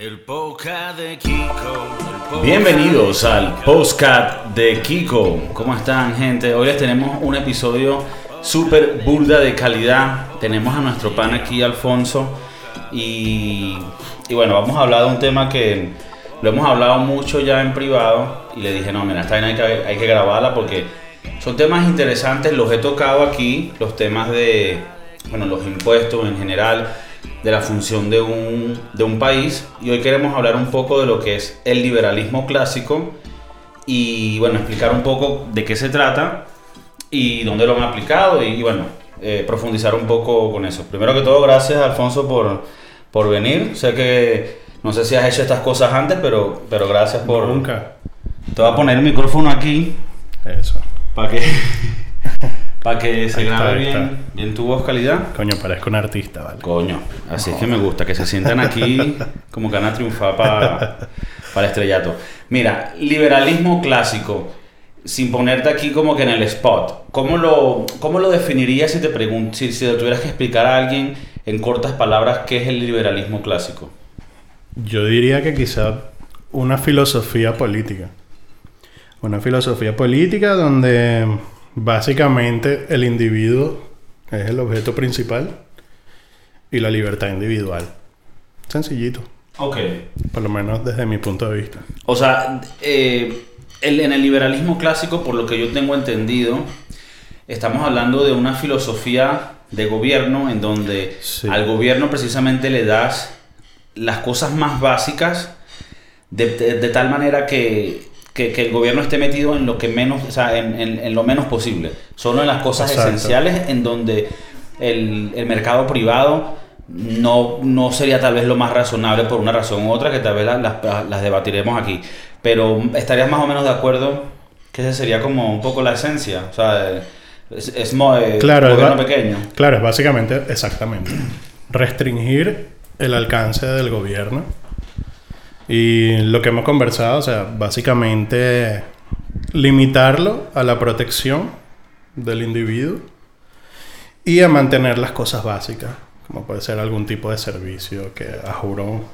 El podcast de Kiko. Bienvenidos al postcat de Kiko. ¿Cómo están, gente? Hoy les tenemos un episodio súper burda de calidad. Tenemos a nuestro pan aquí, Alfonso. Y, y bueno, vamos a hablar de un tema que lo hemos hablado mucho ya en privado. Y le dije, no, mira, esta vaina hay que, hay que grabarla porque son temas interesantes. Los he tocado aquí, los temas de, bueno, los impuestos en general de la función de un, de un país y hoy queremos hablar un poco de lo que es el liberalismo clásico y bueno, explicar un poco de qué se trata y dónde lo han aplicado y, y bueno, eh, profundizar un poco con eso. Primero que todo, gracias Alfonso por, por venir. Sé que no sé si has hecho estas cosas antes, pero, pero gracias por... Nunca. Te voy a poner el micrófono aquí Eso. para que, para que se grabe bien, bien tu voz calidad. Coño, parezco un artista, ¿vale? Coño, así es que me gusta, que se sientan aquí como que van a triunfar para el estrellato. Mira, liberalismo clásico, sin ponerte aquí como que en el spot, ¿cómo lo, cómo lo definirías si te pregun si, si le tuvieras que explicar a alguien en cortas palabras qué es el liberalismo clásico? Yo diría que quizá una filosofía política. Una filosofía política donde básicamente el individuo es el objeto principal y la libertad individual. Sencillito, Ok. por lo menos desde mi punto de vista. O sea, eh, el- en el liberalismo clásico, por lo que yo tengo entendido, estamos hablando de una filosofía de gobierno en donde Sí. al gobierno precisamente le das las cosas más básicas de, de- de tal manera que, que- que el gobierno esté metido en lo que menos, o sea, en, en- en lo menos posible. Solo en las cosas Exacto. esenciales en donde el, el mercado privado no, no sería tal vez lo más razonable por una razón u otra que tal vez la- las, las debatiremos aquí. Pero estarías más o menos de acuerdo que esa sería como un poco la esencia. O sea, es, es mo- eh, Claro, gobierno pequeño. Claro, es básicamente, exactamente, restringir el alcance del gobierno. Y lo que hemos conversado, o sea, básicamente limitarlo a la protección del individuo y a mantener las cosas básicas, como puede ser algún tipo de servicio que a juro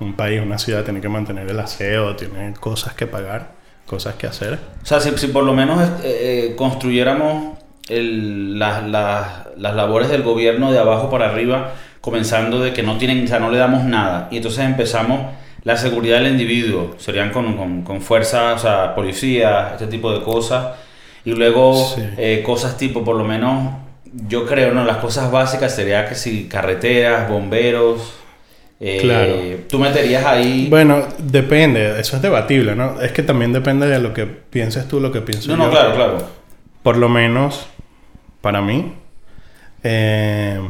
un país, una ciudad tiene que mantener el aseo, tiene cosas que pagar, cosas que hacer. O sea, si, si por lo menos eh, eh, construyéramos el- las- las- las labores del gobierno de abajo para arriba, comenzando de que no tienen, o sea, no le damos nada, y entonces empezamos la seguridad del individuo, serían con, con, con fuerza, o sea, policía, este tipo de cosas, y luego Sí. eh, cosas tipo, por lo menos, yo creo, ¿no? Las cosas básicas sería que si carreteras, bomberos, eh, Claro. tú meterías ahí... Bueno, depende, eso es debatible, ¿no? Es que también depende de lo que pienses tú, lo que pienso no, yo. no, claro, claro. Por lo menos, para mí, eh,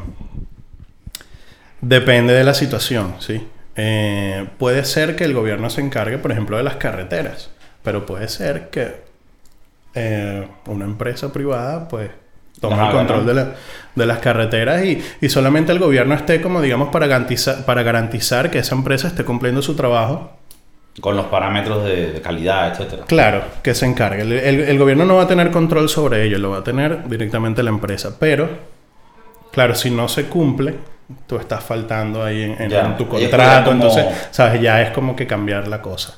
depende de la situación, ¿sí? Eh, puede ser que el gobierno se encargue, por ejemplo, de las carreteras, pero puede ser que eh, una empresa privada, pues, tome el control de, la- de las carreteras y, y solamente el gobierno esté como, digamos, para garantizar, para garantizar que esa empresa esté cumpliendo su trabajo Con los parámetros de, de calidad, etcétera. Claro, que se encargue. El, el- el gobierno no va a tener control sobre ello, lo va a tener directamente la empresa. Pero, claro, si no se cumple, tú estás faltando ahí en, en- Ya. en tu contrato. como- Entonces, ¿sabes? Ya es como que cambiar la cosa.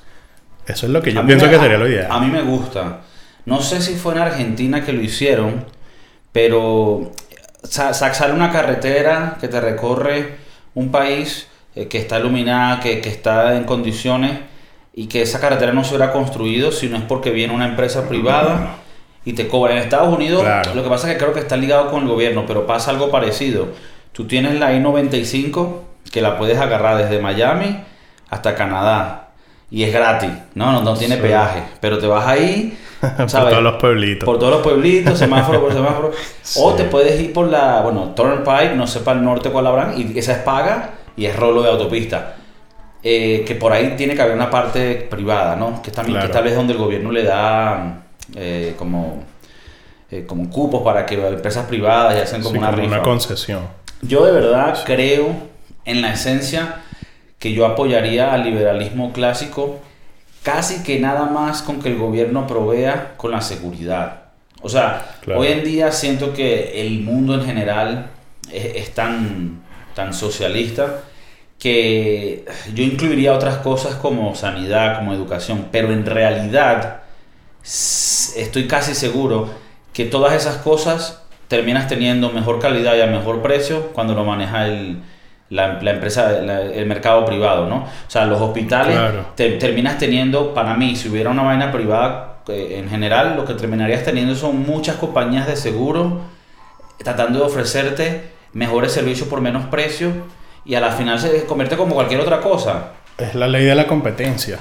Eso es lo que yo pienso me- que sería lo ideal. A mí me gusta. No sé si fue en Argentina que lo hicieron, pero sa- sa- sale una carretera que te recorre un país eh, que está iluminada, que, que está en condiciones y que esa carretera no se hubiera construido si no es porque viene una empresa privada y te cobra. En Estados Unidos Claro. lo que pasa es que creo que está ligado con el gobierno, pero pasa algo parecido. Tú tienes la I-95 que la puedes agarrar desde Miami hasta Canadá. Y es gratis, no, no, no tiene Sí. peaje, pero te vas ahí, Por ¿sabes? todos los pueblitos. Por todos los pueblitos, semáforo por semáforo. O te puedes ir por la, bueno, Turnpike, no sé para el norte cuál habrán, y esa es paga y es rolo de autopista. Eh, que por ahí tiene que haber una parte privada, ¿no? Que también que Claro. tal vez donde el gobierno le da eh, como, eh, como cupos para que las empresas privadas ya hacen como Sí, una como rifa. una concesión. Yo de verdad creo en la esencia que yo apoyaría al liberalismo clásico casi que nada más con que el gobierno provea con la seguridad. O sea, Claro. hoy en día siento que el mundo en general es, es tan, tan socialista que yo incluiría otras cosas como sanidad, como educación, pero en realidad estoy casi seguro que todas esas cosas terminas teniendo mejor calidad y a mejor precio cuando lo maneja el, la, la empresa, la- el mercado privado, ¿no? O sea, los hospitales Claro. te- terminas teniendo, para mí, si hubiera una vaina privada, eh, en general, lo que terminarías teniendo son muchas compañías de seguro tratando de ofrecerte mejores servicios por menos precio y a la final se convierte como cualquier otra cosa. Es la ley de la competencia,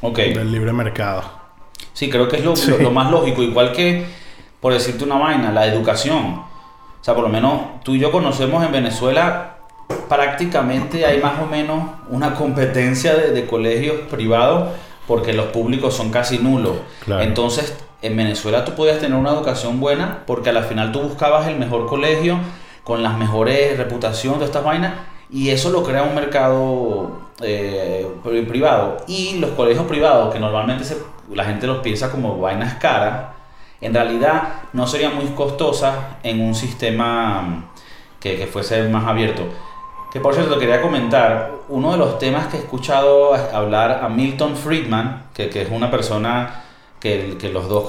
Ok. del libre mercado. Sí, creo que es lo, Sí. lo- lo más lógico. Igual que, por decirte una vaina, la educación. O sea, por lo menos tú y yo conocemos en Venezuela, prácticamente hay más o menos una competencia de, de colegios privados porque los públicos son casi nulos. Claro. Entonces, en Venezuela tú podías tener una educación buena porque al final tú buscabas el mejor colegio con las mejores reputaciones de estas vainas y eso lo crea un mercado eh, pri- privado. Y los colegios privados, que normalmente se- la gente los piensa como vainas caras, en realidad no serían muy costosas en un sistema mm, que, que fuese más abierto. Que por cierto, quería comentar, uno de los temas que he escuchado hablar a Milton Friedman, que, que es una persona que, los dos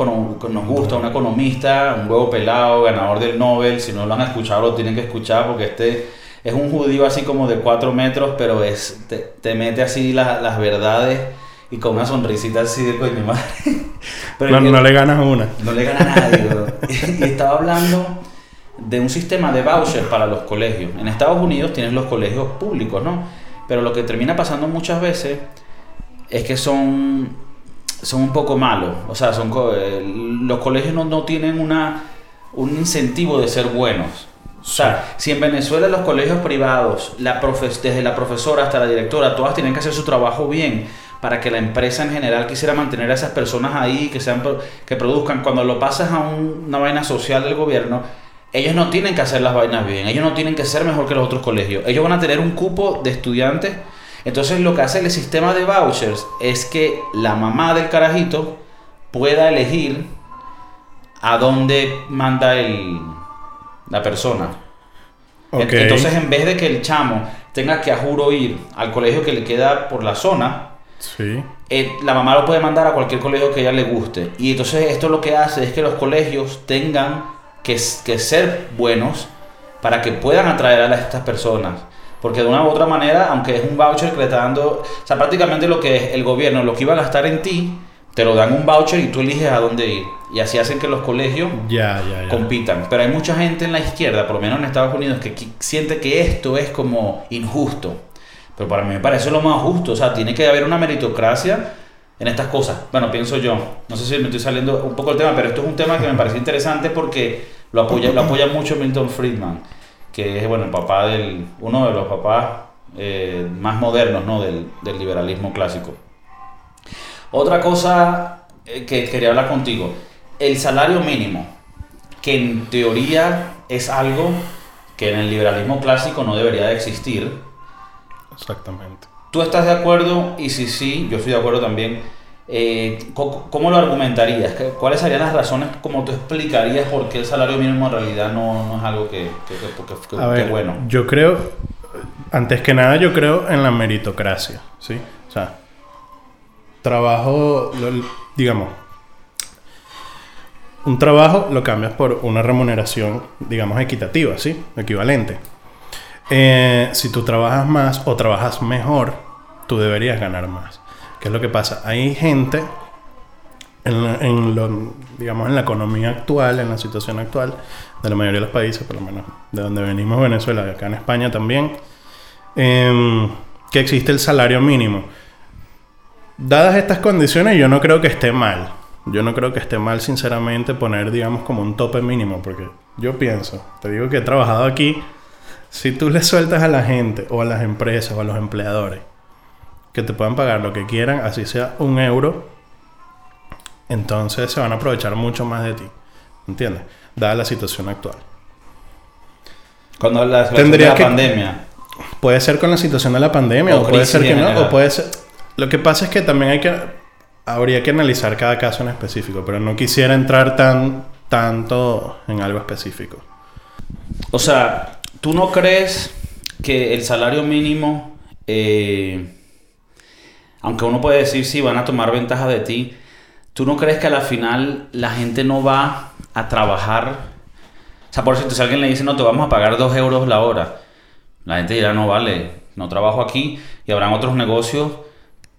nos gusta, un economista, un huevo pelado, ganador del Nobel, si no lo han escuchado lo tienen que escuchar porque este es un judío así como de 4 metros, pero es, te, te mete así las, las verdades y con una sonrisita así de coño madre. Pero No, no le ganas una. no le gana a nadie. y estaba hablando de un sistema de voucher para los colegios. En Estados Unidos tienes los colegios públicos, ¿no? Pero lo que termina pasando muchas veces es que son, son un poco malos. O sea, son, co- eh, los colegios no, no tienen una, un incentivo de ser buenos. O sea, si en Venezuela los colegios privados, la profe- desde la profesora hasta la directora, todas tienen que hacer su trabajo bien para que la empresa en general quisiera mantener a esas personas ahí, que, sean, que produzcan. Cuando lo pasas a un- una vaina social del gobierno, ellos no tienen que hacer las vainas bien, ellos no tienen que ser mejor que los otros colegios. Ellos van a tener un cupo de estudiantes. Entonces lo que hace el sistema de vouchers es que la mamá del carajito pueda elegir a dónde manda el, la persona. Entonces, en vez de que el chamo tenga que a juro ir al colegio que le queda por la zona, Sí. eh, la mamá lo puede mandar a cualquier colegio que a ella le guste. Y entonces esto lo que hace es que los colegios tengan que, que ser buenos para que puedan atraer a estas personas. Porque de una u otra manera, aunque es un voucher que le está dando, o sea, prácticamente lo que es el gobierno, lo que iba a gastar en ti, te lo dan un voucher y tú eliges a dónde ir. Y así hacen que los colegios compitan. Pero hay mucha gente en la izquierda, por lo menos en Estados Unidos, que siente que esto es como injusto. Pero para mí me parece lo más justo. O sea, tiene que haber una meritocracia en estas cosas. Bueno, pienso yo. No sé si me estoy saliendo un poco del tema, pero esto es un tema que me parece interesante porque lo apoya, lo apoya mucho Milton Friedman, que es bueno, papá del, uno de los papás eh, más modernos ¿no? del, del liberalismo clásico. Otra cosa eh, que quería hablar contigo, el salario mínimo, que en teoría es algo que en el liberalismo clásico no debería de existir. Exactamente. ¿Tú estás de acuerdo? Y si sí, yo estoy de acuerdo también. Eh, co- ¿Cómo lo argumentarías? ¿Qué- ¿Cuáles serían las razones como tú explicarías por qué el salario mínimo en realidad no, no es algo que, que, que- que- ver, bueno? yo creo, antes que nada, yo creo en la meritocracia, ¿sí? O sea, trabajo, digamos, un trabajo lo cambias por una remuneración, digamos, equitativa, ¿sí? Equivalente. Eh, si tú trabajas más o trabajas mejor, tú deberías ganar más. ¿Qué es lo que pasa? Hay gente en, la- en digamos, en la economía actual, en la situación actual de la mayoría de los países, por lo menos de donde venimos, Venezuela, acá en España también, em, que existe el salario mínimo. Dadas estas condiciones, yo no creo que esté mal. Yo no creo que esté mal, sinceramente, poner, digamos, como un tope mínimo, porque yo pienso, te digo que he trabajado aquí, si tú le sueltas a la gente o a las empresas o a los empleadores que te puedan pagar lo que quieran, así sea un euro, entonces se van a aprovechar mucho más de ti. ¿Entiendes? Dada la situación actual. Cuando la, Tendría la que- pandemia. Puede ser con la situación de la pandemia O o, puede ser que no, o puede ser... Lo que pasa es que también hay que... Habría que analizar cada caso en específico, pero no quisiera entrar tan tanto en algo específico. O sea, ¿tú no crees que el salario mínimo eh, aunque uno puede decir si van a tomar ventaja de ti, ¿tú no crees que a la final la gente no va a trabajar? O sea, por ejemplo, si alguien le dice, no, te vamos a pagar dos euros la hora, la gente dirá, no vale, no trabajo aquí y habrán otros negocios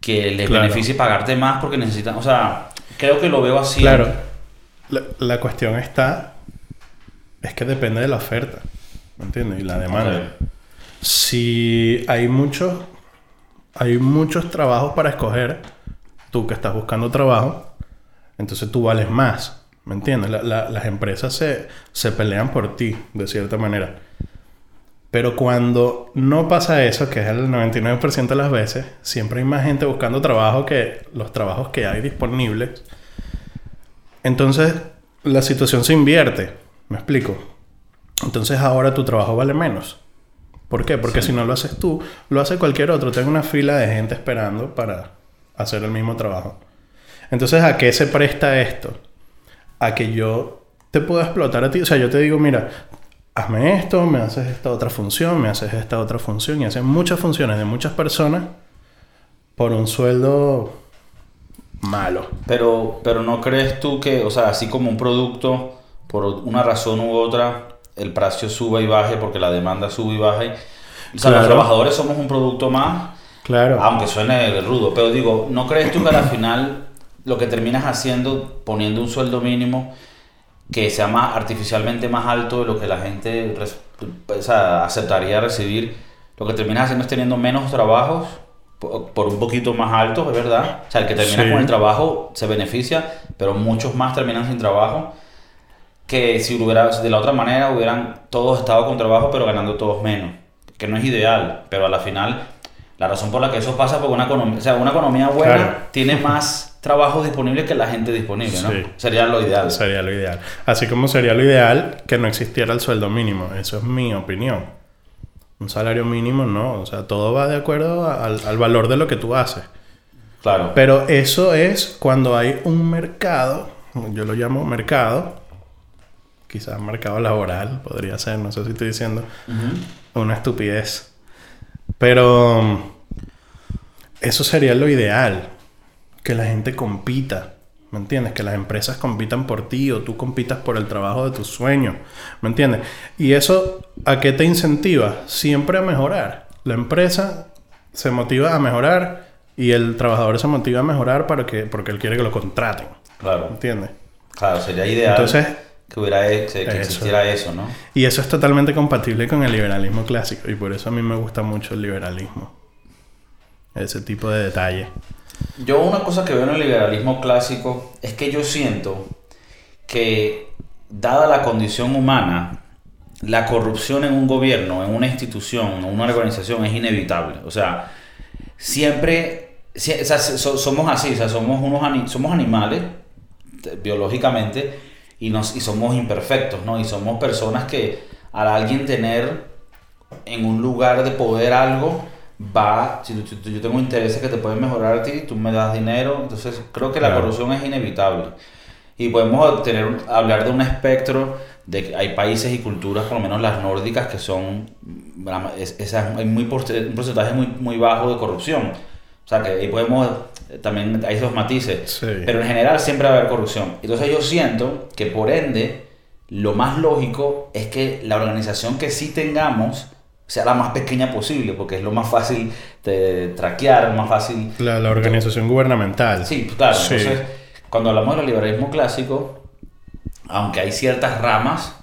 que les Claro. beneficie pagarte más porque necesitan, o sea, creo que lo veo así. Claro. La, la cuestión está. Es que depende de la oferta. ¿Me entiendes? Y la demanda. Ok. Si hay muchos. Hay muchos trabajos para escoger. Tú que estás buscando trabajo. Entonces tú vales más. ¿Me entiendes? La- la- las empresas se, se pelean por ti, de cierta manera. Pero cuando no pasa eso, que es el 99% de las veces, siempre hay más gente buscando trabajo que los trabajos que hay disponibles. Entonces, la situación se invierte. ¿Me explico? Entonces ahora tu trabajo vale menos. ¿Por qué? Porque si no lo haces tú, lo hace cualquier otro. Tengo una fila de gente esperando para hacer el mismo trabajo. Entonces, ¿a qué se presta esto? A que yo te pueda explotar a ti. O sea, yo te digo, mira, hazme esto, me haces esta otra función, me haces esta otra función. Y hacen muchas funciones de muchas personas por un sueldo malo. Pero, pero no crees tú que, o sea, así como un producto, por una razón u otra, el precio suba y baje porque la demanda sube y baje. O sea, los Claro. trabajadores somos un producto más, Claro. aunque suene rudo, pero digo, ¿no crees tú que al final lo que terminas haciendo, poniendo un sueldo mínimo que sea más artificialmente más alto de lo que la gente o sea, aceptaría recibir, lo que terminas haciendo es teniendo menos trabajos por, un poquito más alto, es verdad. O sea, el que termina Sí. con el trabajo se beneficia, pero muchos más terminan sin trabajo. Que si hubiera, de la otra manera hubieran todos estado con trabajo, pero ganando todos menos. Que no es ideal, pero a la final, la razón por la que eso pasa, porque una economía, o sea, una economía buena Claro. tiene más trabajo disponible que la gente disponible, ¿no? Sí. Sería lo ideal. Sería lo ideal. Así como sería lo ideal que no existiera el sueldo mínimo. Eso es mi opinión. Un salario mínimo no. O sea, todo va de acuerdo al, al valor de lo que tú haces. Claro. Pero eso es cuando hay un mercado, yo lo llamo mercado, quizás mercado laboral, podría ser, no sé si estoy diciendo Ujú. una estupidez. Pero eso sería lo ideal, que la gente compita, ¿me entiendes? Que las empresas compitan por ti o tú compitas por el trabajo de tus sueños, ¿me entiendes? Y eso, ¿a qué te incentiva? Siempre a mejorar. La empresa se motiva a mejorar y el trabajador se motiva a mejorar para que, porque él quiere que lo contraten, Claro. ¿entiendes? Claro, sería ideal Entonces, que hubiera que Eso. existiera eso, ¿no? y eso es totalmente compatible con el liberalismo clásico y por eso a mí me gusta mucho el liberalismo. Ese tipo de detalle. Yo una cosa que veo en el liberalismo clásico es que yo siento que, dada la condición humana, la corrupción en un gobierno, en una institución, en una organización es inevitable. O sea, siempre, si- o sea, so- somos así, o sea, somos, unos somos animales te- biológicamente y, nos, y somos imperfectos, ¿no? Y somos personas que al alguien tener en un lugar de poder algo, va, si, tú- yo tengo intereses que te pueden mejorar a ti, tú me das dinero, entonces creo que la Claro. corrupción es inevitable. Y podemos tener, hablar de un espectro de que hay países y culturas, por lo menos las nórdicas, que son, es- esa- hay muy un porcentaje muy, muy bajo de corrupción. O sea, que ahí podemos, eh, también hay esos matices. Sí. Pero en general siempre va a haber corrupción. Entonces yo siento que por ende, lo más lógico es que la organización que sí tengamos sea la más pequeña posible, porque es lo más fácil de traquear, más fácil... La, la organización gubernamental. Sí, claro. Sí. Entonces, cuando hablamos del liberalismo clásico, aunque hay ciertas ramas,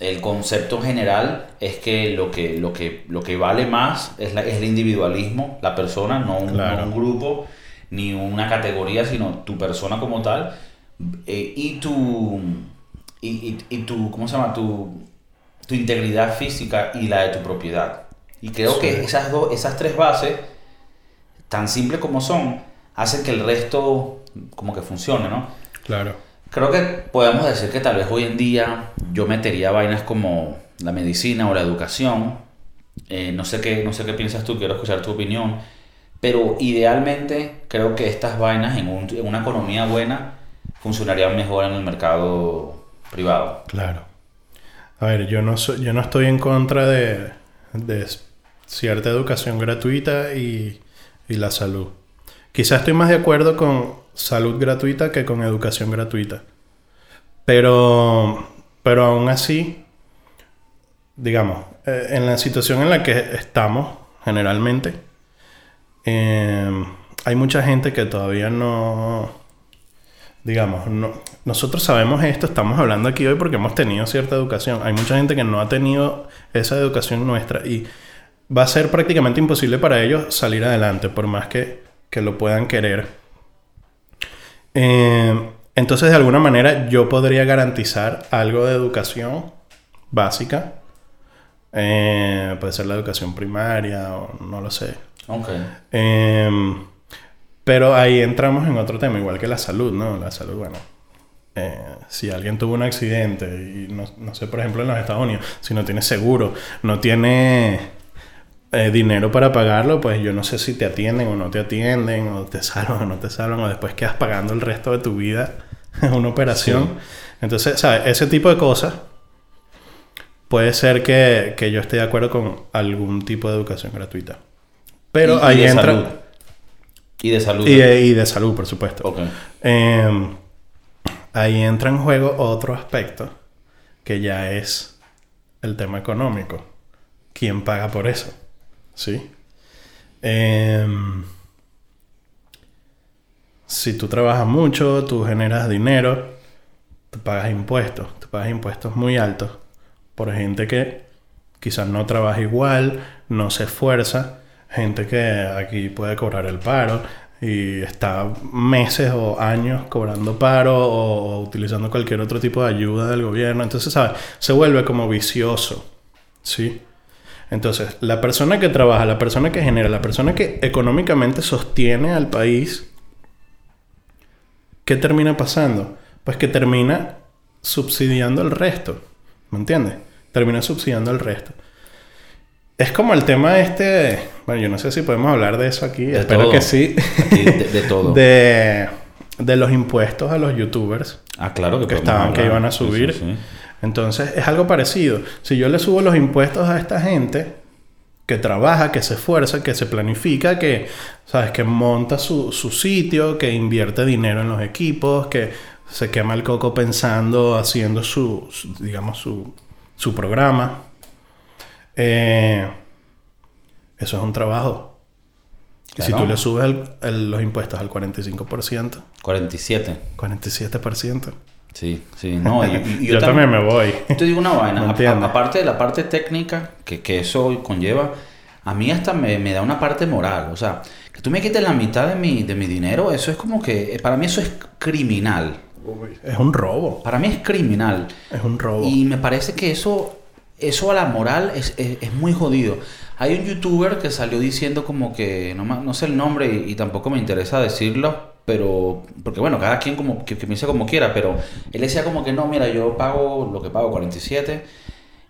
el concepto general es que lo que, lo que, lo que vale más es, la- es el individualismo, la persona, no un, Claro. no un grupo ni una categoría, sino tu persona como tal eh, y tu y, y- y tu ¿cómo se llama? tu, tu integridad física y la de tu propiedad. Y creo Sí. que esas dos, esas tres bases, tan simples como son, hacen que el resto como que funcione, ¿no? Claro. Creo que podemos decir que tal vez hoy en día yo metería vainas como la medicina o la educación. Eh, no, sé qué, no sé qué piensas tú, quiero escuchar tu opinión. Pero idealmente creo que estas vainas en, un- en una economía buena funcionarían mejor en el mercado privado. Claro. A ver, yo no, soy, yo no estoy en contra de, de cierta educación gratuita y, y la salud. Quizás estoy más de acuerdo con salud gratuita que con educación gratuita. Pero, pero aún así, digamos, eh, en la situación en la que estamos generalmente, eh, hay mucha gente que todavía no, digamos, no, nosotros sabemos esto, estamos hablando aquí hoy porque hemos tenido cierta educación. Hay mucha gente que no ha tenido esa educación nuestra y va a ser prácticamente imposible para ellos salir adelante, por más que, que lo puedan querer. Eh, entonces, de alguna manera, yo podría garantizar algo de educación básica. Eh, puede ser la educación primaria o no lo sé. Ok. Eh, pero ahí entramos en otro tema, igual que la salud, ¿no? La salud, bueno. eh, si alguien tuvo un accidente y no, no sé, por ejemplo, en los Estados Unidos, si no tiene seguro, no tiene eh, dinero para pagarlo, pues yo no sé si te atienden o no te atienden, o te salvan o no te salvan, o después quedas pagando el resto de tu vida una operación. Entonces, ¿sabes? Ese tipo de cosas puede ser que, que yo esté de acuerdo con algún tipo de educación gratuita. Pero Y- y ahí de entra... salud. Y de salud. Y de, y de salud, por supuesto. Eh, ahí entra en juego otro aspecto que ya es el tema económico. ¿Quién paga por eso? ¿Sí? Eh, si tú trabajas mucho, tú generas dinero, tú pagas impuestos, tú pagas impuestos muy altos por gente que quizás no trabaja igual, no se esfuerza, gente que aquí puede cobrar el paro y está meses o años cobrando paro o, o utilizando cualquier otro tipo de ayuda del gobierno. Entonces, ¿sabes? Se vuelve como vicioso, ¿sí? Entonces, la persona que trabaja, la persona que genera, la persona que económicamente sostiene al país, ¿qué termina pasando? Pues que termina subsidiando el resto. ¿Me entiendes? Termina subsidiando el resto. Es como el tema este... Bueno, yo no sé si podemos hablar de eso aquí. De Espero todo. que sí. Aquí, de, de todo. de, de los impuestos a los youtubers ah, claro que que estaban que iban a Sí, subir. sí, sí. Entonces es algo parecido. Si yo le subo los impuestos a esta gente que trabaja, que se esfuerza, que se planifica, que sabes que monta su, su sitio, que invierte dinero en los equipos, que se quema el coco pensando, haciendo su, su- digamos, su, su programa. Eh, eso es un trabajo. Y si tú le subes el- el- los impuestos al 45%, 47. 47%. Sí, sí. No, y, y- y yo, también me voy. Te digo una vaina. A- aparte de la parte técnica que, que eso conlleva, a mí hasta me, me da una parte moral. O sea, que tú me quites la mitad de mi, de mi dinero, eso es como que... Para mí eso es criminal. Es un robo. Para mí es criminal. Es un robo. Y me parece que eso, eso a la moral es, es- es muy jodido. Hay un youtuber que salió diciendo como que, no, no sé el nombre y, y tampoco me interesa decirlo, pero, porque bueno, cada quien como que, que piense como quiera, pero él decía como que no, mira, yo pago lo que pago, 47,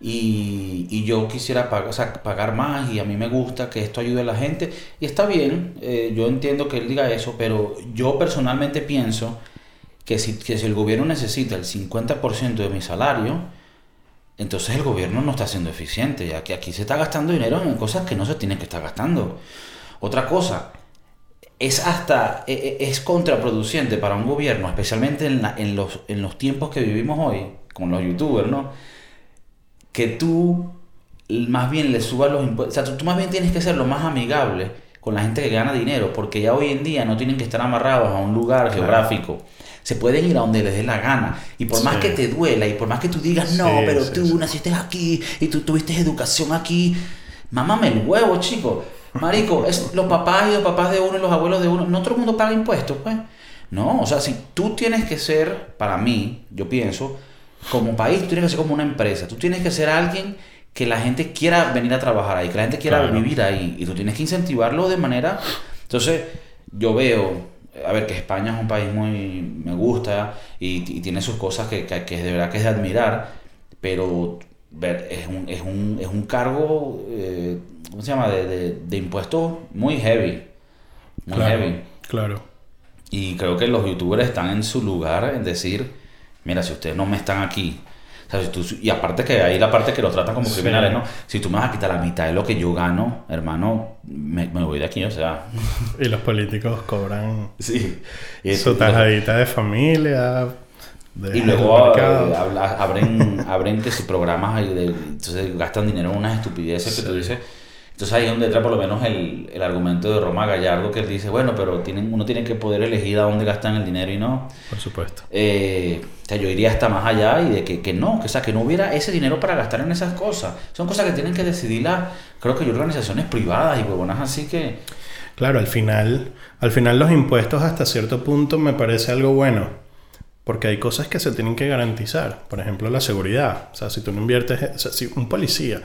y, y yo quisiera pagar, o sea, pagar más y a mí me gusta que esto ayude a la gente. Y está bien, eh, yo entiendo que él diga eso, pero yo personalmente pienso que si, que si el gobierno necesita el 50% de mi salario, entonces el gobierno no está siendo eficiente, ya que aquí se está gastando dinero en cosas que no se tienen que estar gastando. Otra cosa, es hasta, e- e- es contraproducente para un gobierno, especialmente en, la- en los, en los tiempos que vivimos hoy, con los youtubers, ¿no? Que tú más bien le subas los impuestos, o sea, tú, más bien tienes que ser lo más amigable con la gente que gana dinero, porque ya hoy en día no tienen que estar amarrados a un lugar geográfico. Se pueden ir a donde les dé la gana. Y por más que te duela y por más que tú digas, no, Sí, pero sí, tú naciste aquí y tú tuviste educación aquí, mámame el huevo, chico. Marico, es los papás y los papás de uno y los abuelos de uno. No todo el mundo paga impuestos, pues. No, o sea, si tú tienes que ser, para mí, yo pienso, como país, tú tienes que ser como una empresa. Tú tienes que ser alguien que la gente quiera venir a trabajar ahí, que la gente quiera Claro. vivir ahí. Y tú tienes que incentivarlo de manera... Entonces, yo veo, a ver, que España es un país muy... me gusta y, y tiene sus cosas que, que, que de verdad que es de admirar, pero ver, es, un, es, un, es un cargo, eh, ¿cómo se llama?, de, de, de impuestos muy heavy. Muy claro, heavy. claro. Y creo que los youtubers están en su lugar en decir, mira, si ustedes no me están aquí O sea, si tú- y aparte que hay la parte que lo tratan como Sí. criminales, ¿no? Si tú me vas a quitar la mitad de lo que yo gano, hermano, me, me voy de aquí, o sea. Y los políticos cobran Sí. Y, su tajadita de familia. de- y luego eh, abren, abren que si programas ahí de- entonces gastan dinero en unas estupideces que tú dices. Entonces ahí es donde entra por lo menos el, el argumento de Roma Gallardo que él dice, bueno, pero tienen, uno tiene que poder elegir a dónde gastan el dinero y no. Por supuesto. Eh, o sea, yo iría hasta más allá y de que, que no, que, o sea, que no hubiera ese dinero para gastar en esas cosas. Son cosas que tienen que decidir las, creo que hay organizaciones privadas y huevonas así que... Claro, al final, al final los impuestos hasta cierto punto me parece algo bueno. Porque hay cosas que se tienen que garantizar. Por ejemplo, la seguridad. O sea, si tú no inviertes, o sea, si un policía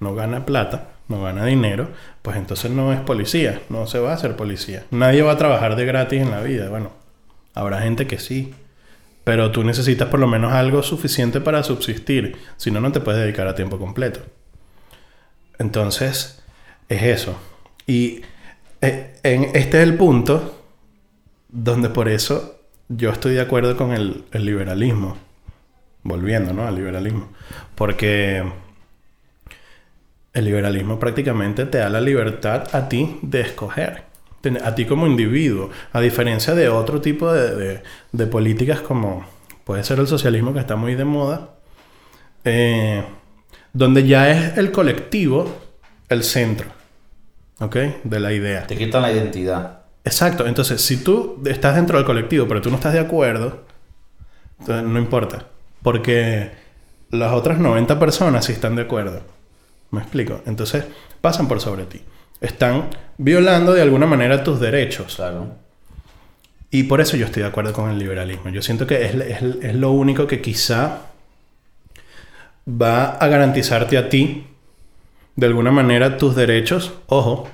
no gana plata, no gana dinero, pues entonces no es policía, no se va a hacer policía. Nadie va a trabajar de gratis en la vida. Bueno, habrá gente que sí. Pero tú necesitas por lo menos algo suficiente para subsistir. Si no, no te puedes dedicar a tiempo completo. Entonces, es eso. Y eh, este es el punto donde por eso yo estoy de acuerdo con el, el liberalismo. Volviendo, ¿no? Al liberalismo. Porque el liberalismo prácticamente te da la libertad a ti de escoger. A ti como individuo. A diferencia de otro tipo de, de- de políticas como puede ser el socialismo que está muy de moda. eh, donde ya es el colectivo el centro. ¿Ok? De la idea. Te quitan la identidad. Exacto. Entonces, si tú estás dentro del colectivo, pero tú no estás de acuerdo, entonces no importa. Porque las otras 90 personas sí están de acuerdo. ¿Me explico? Entonces, pasan por sobre ti. Están violando de alguna manera tus derechos. Claro. Y por eso yo estoy de acuerdo con el liberalismo. Yo siento que es, es- es lo único que quizá va a garantizarte a ti, de alguna manera, tus derechos. Ojo,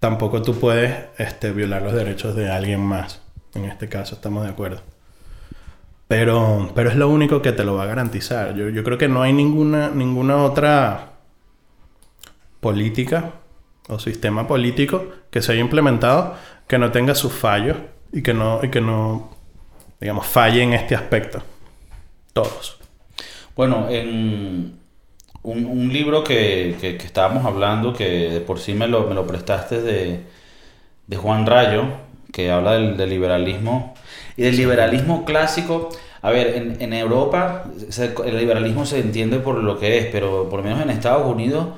tampoco tú puedes este, violar los derechos de alguien más. En este caso, estamos de acuerdo. Pero, pero es lo único que te lo va a garantizar. Yo, yo creo que no hay ninguna, ninguna otra política o sistema político que se haya implementado que no tenga sus fallos y que no, y que no digamos, falle en este aspecto. Todos. Bueno, en un, un libro que, que- que estábamos hablando, que de por sí me lo, me lo prestaste de, de Juan Rayo, que habla del, del liberalismo y del liberalismo clásico. A ver, en, en Europa el liberalismo se entiende por lo que es, pero por lo menos en Estados Unidos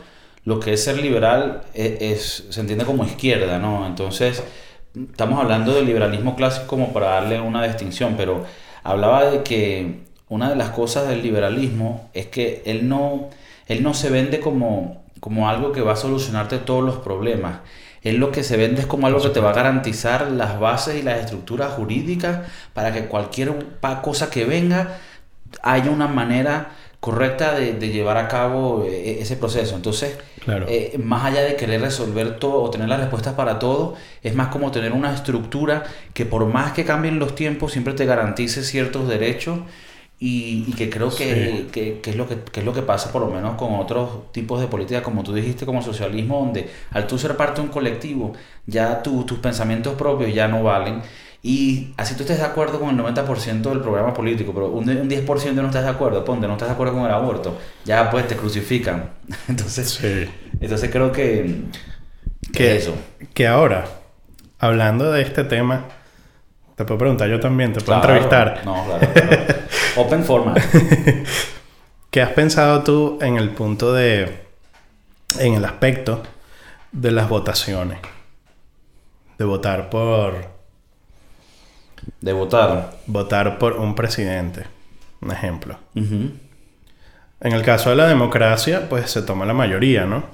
lo que es ser liberal es, es- se entiende como izquierda, ¿no? Entonces, estamos hablando del liberalismo clásico como para darle una distinción, pero hablaba de que una de las cosas del liberalismo es que él no, él no se vende como, como algo que va a solucionarte todos los problemas. Él lo que se vende es como algo que te va a garantizar las bases y las estructuras jurídicas para que cualquier cosa que venga haya una manera correcta de, de llevar a cabo eh, ese proceso. Entonces, Claro. eh, más allá de querer resolver todo o tener las respuestas para todo, es más como tener una estructura que por más que cambien los tiempos, siempre te garantice ciertos derechos y, y que creo que, Sí. que- que es lo que, que es lo que pasa por lo menos con otros tipos de política, como tú dijiste, como el socialismo, donde al tú ser parte de un colectivo, ya tu- tus pensamientos propios ya no valen. Y así tú estés de acuerdo con el 90% del programa político, pero un, un 10% no estás de acuerdo, ponte, no estás de acuerdo con el aborto, ya pues te crucifican. Entonces, Sí. entonces creo que, que Que, eso. que ahora, hablando de este tema, te puedo preguntar yo también, te puedo Claro. entrevistar. No, claro, claro. Open format. ¿Qué has pensado tú en el punto de, en el aspecto de las votaciones? De votar por, De votar. votar por un presidente, un ejemplo. En el caso de la democracia, pues se toma la mayoría, ¿no?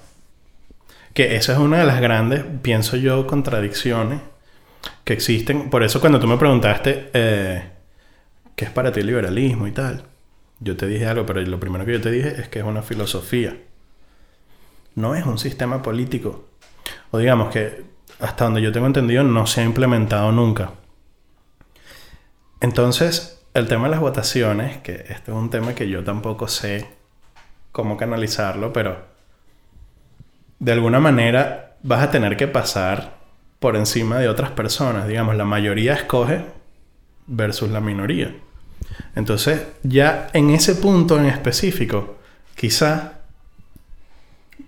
Que esa es una de las grandes, pienso yo, contradicciones que existen. Por eso cuando tú me preguntaste eh, qué es para ti el liberalismo y tal, yo te dije algo, pero lo primero que yo te dije es que es una filosofía. No es un sistema político. O digamos que hasta donde yo tengo entendido no se ha implementado nunca. Entonces, el tema de las votaciones, que este es un tema que yo tampoco sé cómo canalizarlo, pero de alguna manera vas a tener que pasar por encima de otras personas. Digamos, la mayoría escoge versus la minoría. Entonces, ya en ese punto en específico, quizá,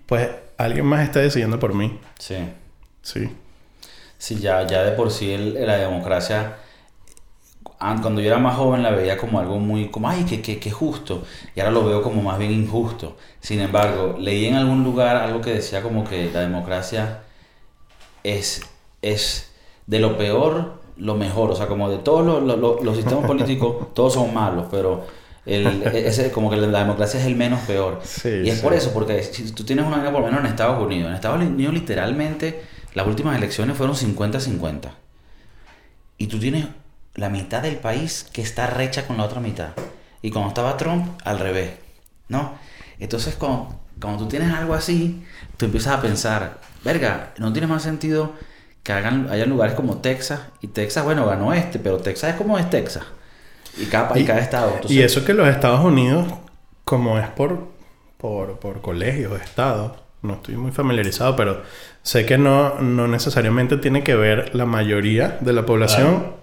pues alguien más está decidiendo por mí. Sí. Sí. Sí, ya, ya de por sí el- la democracia, cuando yo era más joven la veía como algo muy, como, ay, que, que, que justo. Y ahora lo veo como más bien injusto. Sin embargo, leí en algún lugar algo que decía como que la democracia es, es de lo peor lo mejor. O sea, como de todos los, los- los- sistemas políticos, todos son malos, pero el, ese, como que la democracia es el menos peor. Sí, y es sí. por eso, porque si tú tienes una por lo menos en Estados Unidos, en Estados Unidos literalmente las últimas elecciones fueron 50-50. Y tú tienes la mitad del país que está recha con la otra mitad. Y cuando estaba Trump, al revés. ¿No? Entonces, cuando, cuando tú tienes algo así, tú empiezas a pensar, verga, no tiene más sentido que hagan, haya lugares como Texas. Y Texas, bueno, ganó este, pero Texas es como es Texas. Y cada país, Y- cada estado. Entonces, Y eso que los Estados Unidos, como es por, por, por colegios, estados, no estoy muy familiarizado, pero sé que no, no necesariamente tiene que ver la mayoría de la población,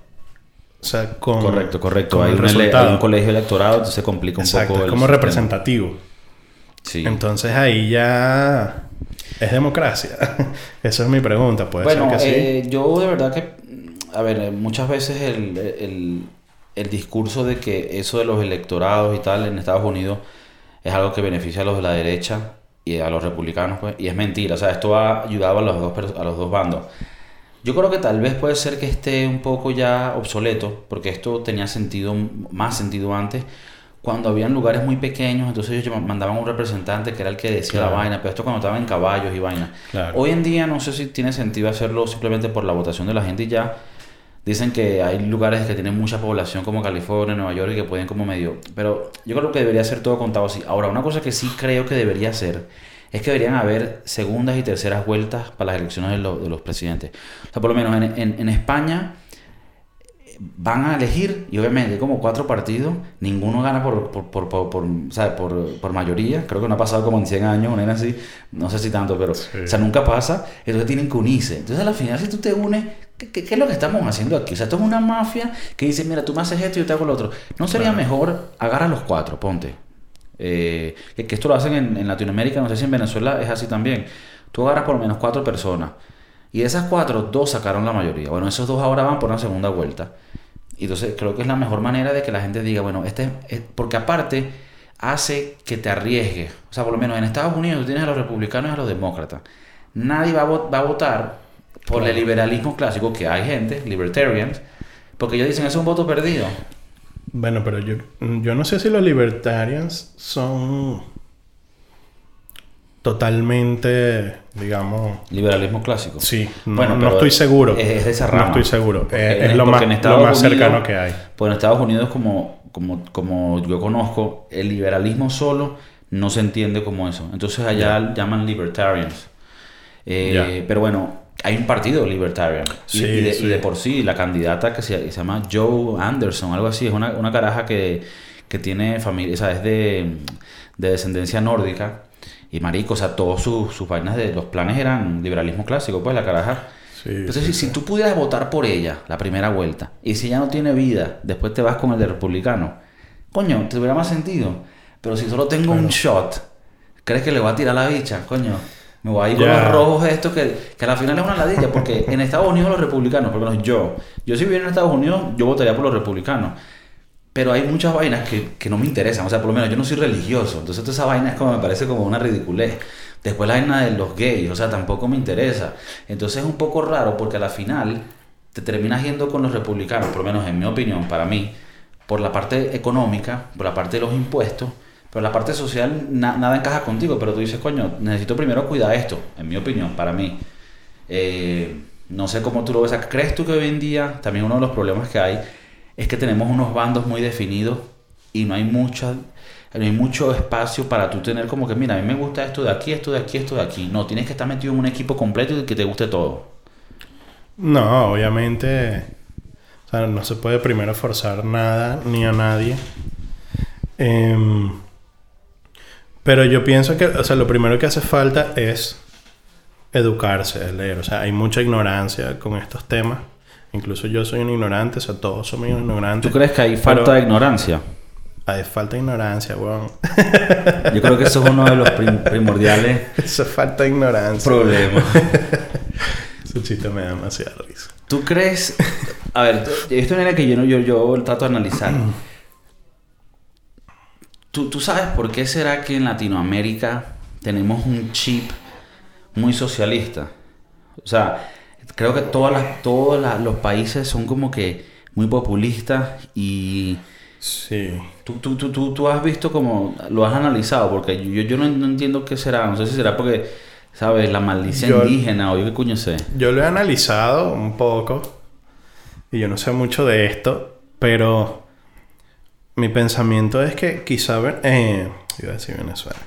o sea, con, Correcto, correcto. con Hay, el un, hay colegio electorado, entonces se complica un Exacto, poco. es como representativo. Sí. Entonces ahí ya es democracia. Esa es mi pregunta, puede Bueno, ser que sí. eh, yo de verdad que, a ver, eh, muchas veces el, el, el discurso de que eso de los electorados y tal en Estados Unidos es algo que beneficia a los de la derecha y a los republicanos, pues, y es mentira, o sea, esto ha ayudado a los dos, a los dos bandos. Yo creo que tal vez puede ser que esté un poco ya obsoleto, porque esto tenía sentido, más sentido antes, cuando habían lugares muy pequeños, entonces ellos mandaban un representante que era el que decía la vaina, pero esto cuando estaban en caballos y vaina. Claro. Hoy en día no sé si tiene sentido hacerlo simplemente por la votación de la gente y ya. Dicen que hay lugares que tienen mucha población como California, Nueva York y que pueden como medio... Pero yo creo que debería ser todo contado así. Ahora, una cosa que sí creo que debería ser es que deberían haber segundas y terceras vueltas para las elecciones de, lo- de los presidentes. O sea, por lo menos en, en- en España eh, van a elegir, y obviamente hay como cuatro partidos, ninguno gana por, por, por, por, por, ¿sabes? por, por mayoría, creo que no ha pasado como en 100 años, una era así, no sé si tanto, pero, Sí. o sea, nunca pasa, entonces tienen que unirse. Entonces, al final, si tú te unes, ¿qué, qué, qué es lo que estamos haciendo aquí? O sea, esto es una mafia que dice, mira, tú me haces esto y yo te hago lo otro. ¿No sería Claro. mejor agarrar los cuatro, ponte? Eh, que, que esto lo hacen en, en Latinoamérica, no sé si en Venezuela es así también. Tú agarras por lo menos cuatro personas. Y de esas cuatro, dos sacaron la mayoría. Bueno, esos dos ahora van por una segunda vuelta. Y entonces creo que es la mejor manera de que la gente diga, bueno, este es, porque aparte hace que te arriesgues. O sea, por lo menos en Estados Unidos tú tienes a los republicanos y a los demócratas. Nadie va a, va a votar por el liberalismo clásico, que hay gente, libertarians, porque ellos dicen, es un voto perdido. Bueno, pero yo, yo no sé si los libertarians son totalmente, digamos... Liberalismo clásico. Sí, no, Bueno, no estoy seguro. Es, de esa No rama. estoy seguro. Eh, es lo más, lo más Unidos- cercano que hay. Pues en Estados Unidos, como, como, como yo conozco, el liberalismo solo no se entiende como eso. Entonces allá llaman libertarians. Eh. Pero bueno, hay un partido libertarian. Y- Sí, y, de, sí. y de por sí, la candidata que se, se llama Joe Anderson, algo así, es una, una caraja que, que tiene familia, o sea, es de, de descendencia nórdica. Y marico, o sea, todos sus, sus vainas de los planes eran liberalismo clásico, pues la caraja. Sí, Entonces, sí, si, si tú pudieras votar por ella la primera vuelta y si ella no tiene vida, después te vas con el de republicano, coño, te hubiera más sentido. Pero si solo tengo un shot, ¿crees que le voy a tirar la bicha? Coño, me voy a ir con los rojos estos que, que al final es una ladilla, porque en Estados Unidos los republicanos, por lo menos yo, yo si viviera en Estados Unidos, yo votaría por los republicanos. Pero hay muchas vainas que, que no me interesan. O sea, por lo menos yo no soy religioso. Entonces toda esa vaina es como, me parece como una ridiculez. Después la vaina de los gays, o sea, tampoco me interesa. Entonces es un poco raro porque a la final te terminas yendo con los republicanos, por lo menos en mi opinión, para mí, por la parte económica, por la parte de los impuestos, pero la parte social na- nada encaja contigo. Pero tú dices, coño, necesito primero cuidar esto, en mi opinión, para mí. Eh, no sé cómo tú lo ves. ¿Crees tú que hoy en día también uno de los problemas que hay es que tenemos unos bandos muy definidos y no hay no hay mucho espacio para tú tener como que mira a mí me gusta esto de aquí esto de aquí esto de aquí no tienes que estar metido en un equipo completo y que te guste todo No, obviamente. O sea, no se puede primero forzar nada ni a nadie. Em, pero yo pienso que, o sea, lo primero que hace falta es educarse, leer. O sea, hay mucha ignorancia con estos temas. Incluso yo soy un ignorante, o sea, todos somos ignorantes. ¿Tú crees que hay falta Pero- de ignorancia? Hay falta de ignorancia, weón. Yo creo que eso es uno de los prim- primordiales Eso es falta de ignorancia. problemas. Ese chiste me da demasiada risa. ¿Tú crees? A ver, esto viene que yo, no- yo, yo trato de analizar. ¿Tú, ¿Tú sabes por qué será que en Latinoamérica tenemos un chip muy socialista? O sea, creo que todas las, todos la- los países son como que muy populistas y Sí. tú, tú, tú, tú, tú has visto como lo has analizado porque yo, yo no, no entiendo qué será. No sé si será porque, ¿sabes? La maldicia Yo- indígena o yo qué coño sé. Yo lo he analizado un poco. Y yo no sé mucho de esto. Pero mi pensamiento es que quizá... Eh, iba a decir Venezuela.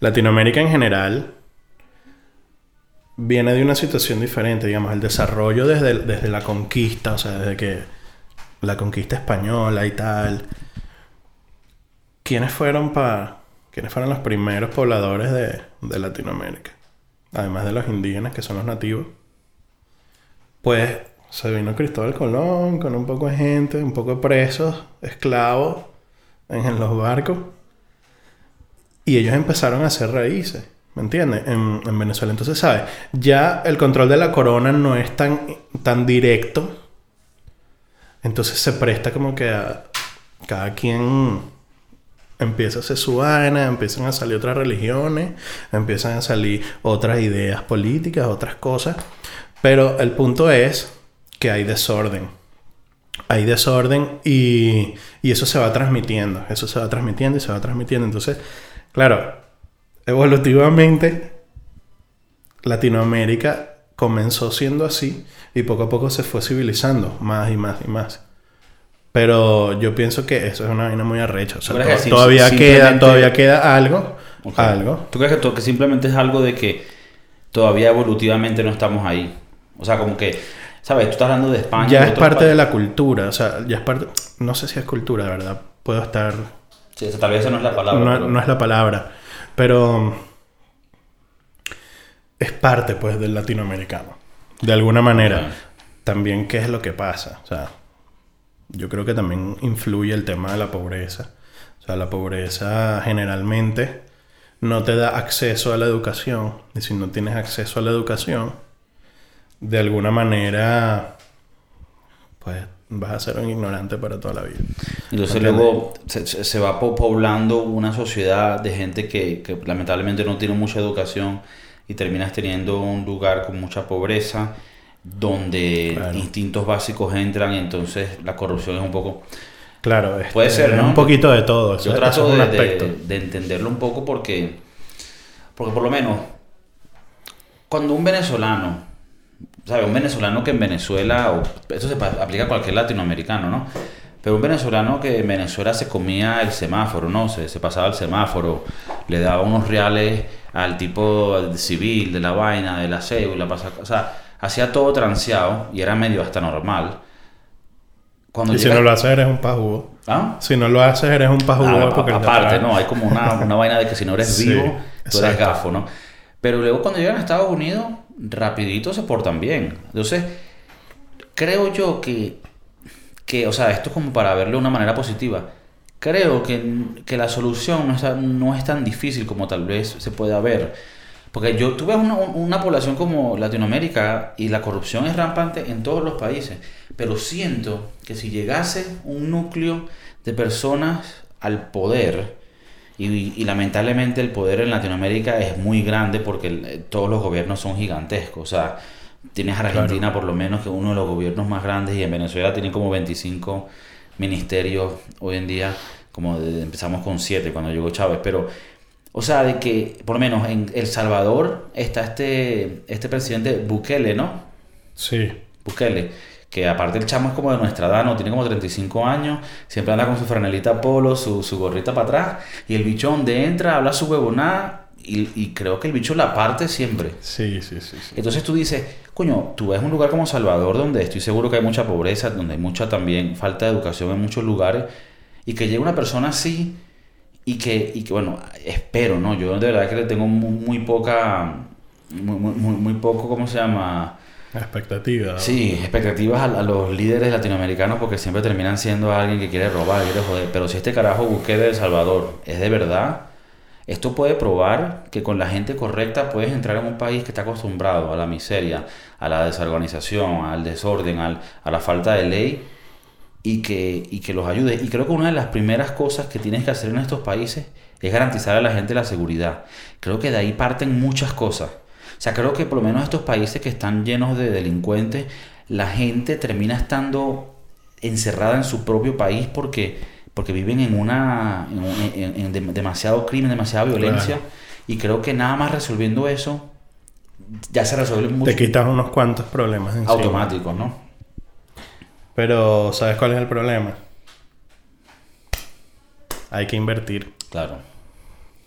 Latinoamérica en general viene de una situación diferente. Digamos, el desarrollo desde, desde la conquista. O sea, desde que la conquista española y tal. ¿Quiénes fueron para... ¿Quiénes fueron los primeros pobladores de, de Latinoamérica? Además de los indígenas, que son los nativos. Pues se vino Cristóbal Colón con un poco de gente, un poco de presos, esclavos en, los barcos. Y ellos empezaron a hacer raíces, ¿me entiendes? En, en Venezuela. Entonces, ¿sabes? Ya el control de la corona no es tan, tan directo. Entonces se presta como que a cada quien empieza a hacer su vaina, empiezan a salir otras religiones, empiezan a salir otras ideas políticas, otras cosas. Pero el punto es que hay desorden. Hay desorden y, y eso se va transmitiendo. Eso se va transmitiendo y se va transmitiendo. Entonces, claro, evolutivamente Latinoamérica comenzó siendo así y poco a poco se fue civilizando más y más y más. Pero yo pienso que eso es una vaina muy arrecha. O sea, ¿Tú crees que to- sí- todavía, simplemente- queda, todavía queda algo. Algo. ¿Tú crees que, que simplemente es algo de que todavía evolutivamente no estamos ahí? O sea, como que, ¿sabes? Tú estás hablando de España. Ya es parte de la cultura. O sea, ya es parte... No sé si es cultura, de verdad. Puedo estar... Sí, esa tal vez esa no es la palabra. no, pero- no es la palabra. Pero... Es parte, pues, del latinoamericano. De alguna manera. También, ¿qué es lo que pasa? O sea... Yo creo que también influye el tema de la pobreza. O sea, la pobreza generalmente no te da acceso a la educación. Y si no tienes acceso a la educación, de alguna manera, pues vas a ser un ignorante para toda la vida. Entonces ¿Entiendes? luego se, va po- poblando una sociedad de gente que, que lamentablemente no tiene mucha educación y terminas teniendo un lugar con mucha pobreza donde Claro. instintos básicos entran y entonces la corrupción es un poco... Claro, este, Puede ser, es ¿no? un poquito de todo. Yo trato de, aspecto. de- de entenderlo un poco porque, porque por lo menos, cuando un venezolano, ¿sabes? Un venezolano que en Venezuela, o, eso se aplica a cualquier latinoamericano, ¿no? Pero un venezolano que en Venezuela se comía el semáforo, ¿no? Se, se pasaba el semáforo, le daba unos reales al tipo civil de la vaina, de la cédula, pasa, o sea, hacía todo transeado y era medio hasta normal. Cuando Y si llega- no lo haces, eres un pajugo. ¿Ah? Si no lo haces, eres un pajugo. Ah, porque aparte, no, hay como una, una vaina de que si no eres Sí, vivo, tú eres exacto. gafo, ¿no? Pero luego cuando llegan a Estados Unidos, rapidito se portan bien. Entonces, creo yo que, que, o sea, esto es como para verlo de una manera positiva. Creo que, que la solución no es, no es tan difícil como tal vez se pueda ver. Porque yo, tú ves una, una población como Latinoamérica y la corrupción es rampante en todos los países. Pero siento que si llegase un núcleo de personas al poder, y, y lamentablemente el poder en Latinoamérica es muy grande porque el- todos los gobiernos son gigantescos. O sea, tienes a Argentina por lo menos que uno de los gobiernos más grandes y en Venezuela tienen como 25 ministerios hoy en día, como de- empezamos con 7 cuando llegó Chávez, pero... O sea, de que por lo menos en El Salvador está este, este presidente Bukele, ¿no? Sí. Bukele, que aparte el chamo es como de nuestra edad, ¿no? Tiene como 35 años, siempre anda con su franelita polo, su, su gorrita para atrás, y el bicho donde entra, habla su huevonada, y, y creo que el bicho la parte siempre. Sí, sí, sí. sí. Entonces tú dices, coño, tú ves un lugar como Salvador donde estoy seguro que hay mucha pobreza, donde hay mucha también falta de educación en muchos lugares, y que llegue una persona así, y que, y que bueno, espero, ¿no? Yo de verdad que le tengo muy, muy poca, muy, muy, muy- muy poco, ¿cómo se llama? Expectativas. Sí, expectativas a, los líderes latinoamericanos porque siempre terminan siendo alguien que quiere robar, quiere joder. Pero si este carajo Bukele de El Salvador es de verdad, esto puede probar que con la gente correcta puedes entrar en un país que está acostumbrado a la miseria, a la desorganización, al desorden, al- a la falta de ley y que, y que los ayude. Y creo que una de las primeras cosas que tienes que hacer en estos países es garantizar a la gente la seguridad. Creo que de ahí parten muchas cosas. O sea, creo que por lo menos estos países que están llenos de delincuentes, la gente termina estando encerrada en su propio país porque, porque viven en una en, demasiado crimen, demasiada violencia. Claro. Y creo que nada más resolviendo eso, ya se resuelve mucho Te quitas unos cuantos problemas encima. automático, ¿no? Pero, ¿sabes cuál es el problema? Hay que invertir. Claro.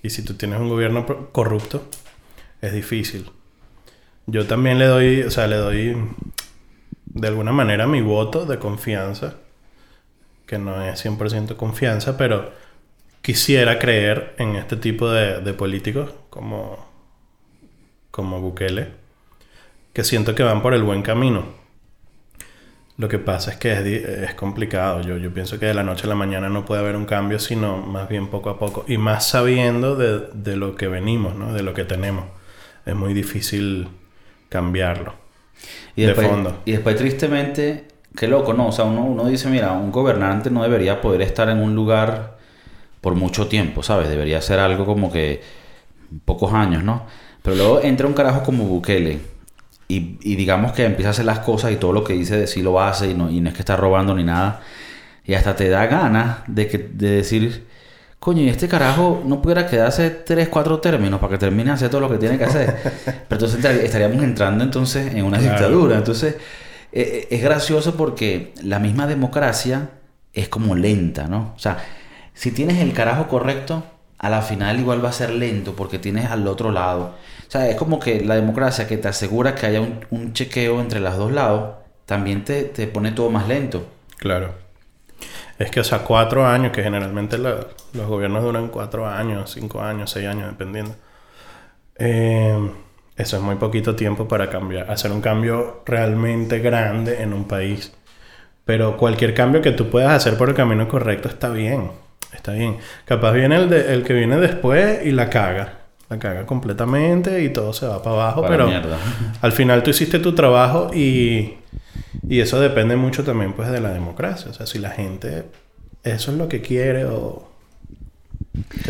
Y si tú tienes un gobierno corrupto, es difícil. Yo también le doy, o sea, le doy de alguna manera mi voto de confianza, que no es 100% confianza, pero quisiera creer en este tipo de, políticos como, como Bukele, que siento que van por el buen camino. Lo que pasa es que es, es complicado. Yo, yo pienso que de la noche a la mañana no puede haber un cambio, sino más bien poco a poco. Y más sabiendo de, de lo que venimos, ¿no? De lo que tenemos. Es muy difícil cambiarlo. Y De fondo. Y después, tristemente, qué loco, ¿no? O sea, uno, uno dice, mira, un gobernante no debería poder estar en un lugar por mucho tiempo, ¿sabes? Debería ser algo como que pocos años, ¿no? Pero luego entra un carajo como Bukele y, y digamos que empieza a hacer las cosas y todo lo que dice de sí lo hace y no, y no es que está robando ni nada. Y hasta te da ganas de, que, de decir, coño, y este carajo no pudiera quedarse tres, cuatro términos para que termine de hacer todo lo que tiene que hacer. Pero entonces estaríamos entrando entonces en una Claro. dictadura. Entonces eh, eh, es gracioso porque la misma democracia es como lenta, ¿no? O sea, si tienes el carajo correcto, a la final igual va a ser lento porque tienes al otro lado. O sea, es como que la democracia que te asegura que haya un, un chequeo entre los dos lados, también te, te pone todo más lento. Claro. Es que, o sea, cuatro años, que generalmente la- los gobiernos duran cuatro años, cinco años, seis años, dependiendo. Eh, eso es muy poquito tiempo para cambiar, hacer un cambio realmente grande en un país. Pero cualquier cambio que tú puedas hacer por el camino correcto está bien. Está bien. Capaz viene el, de- el que viene después y la caga. La caga completamente y todo se va para abajo. Para pero mierda. al final tú hiciste tu trabajo y, y eso depende mucho también pues de la democracia. O sea, si la gente eso es lo que quiere o...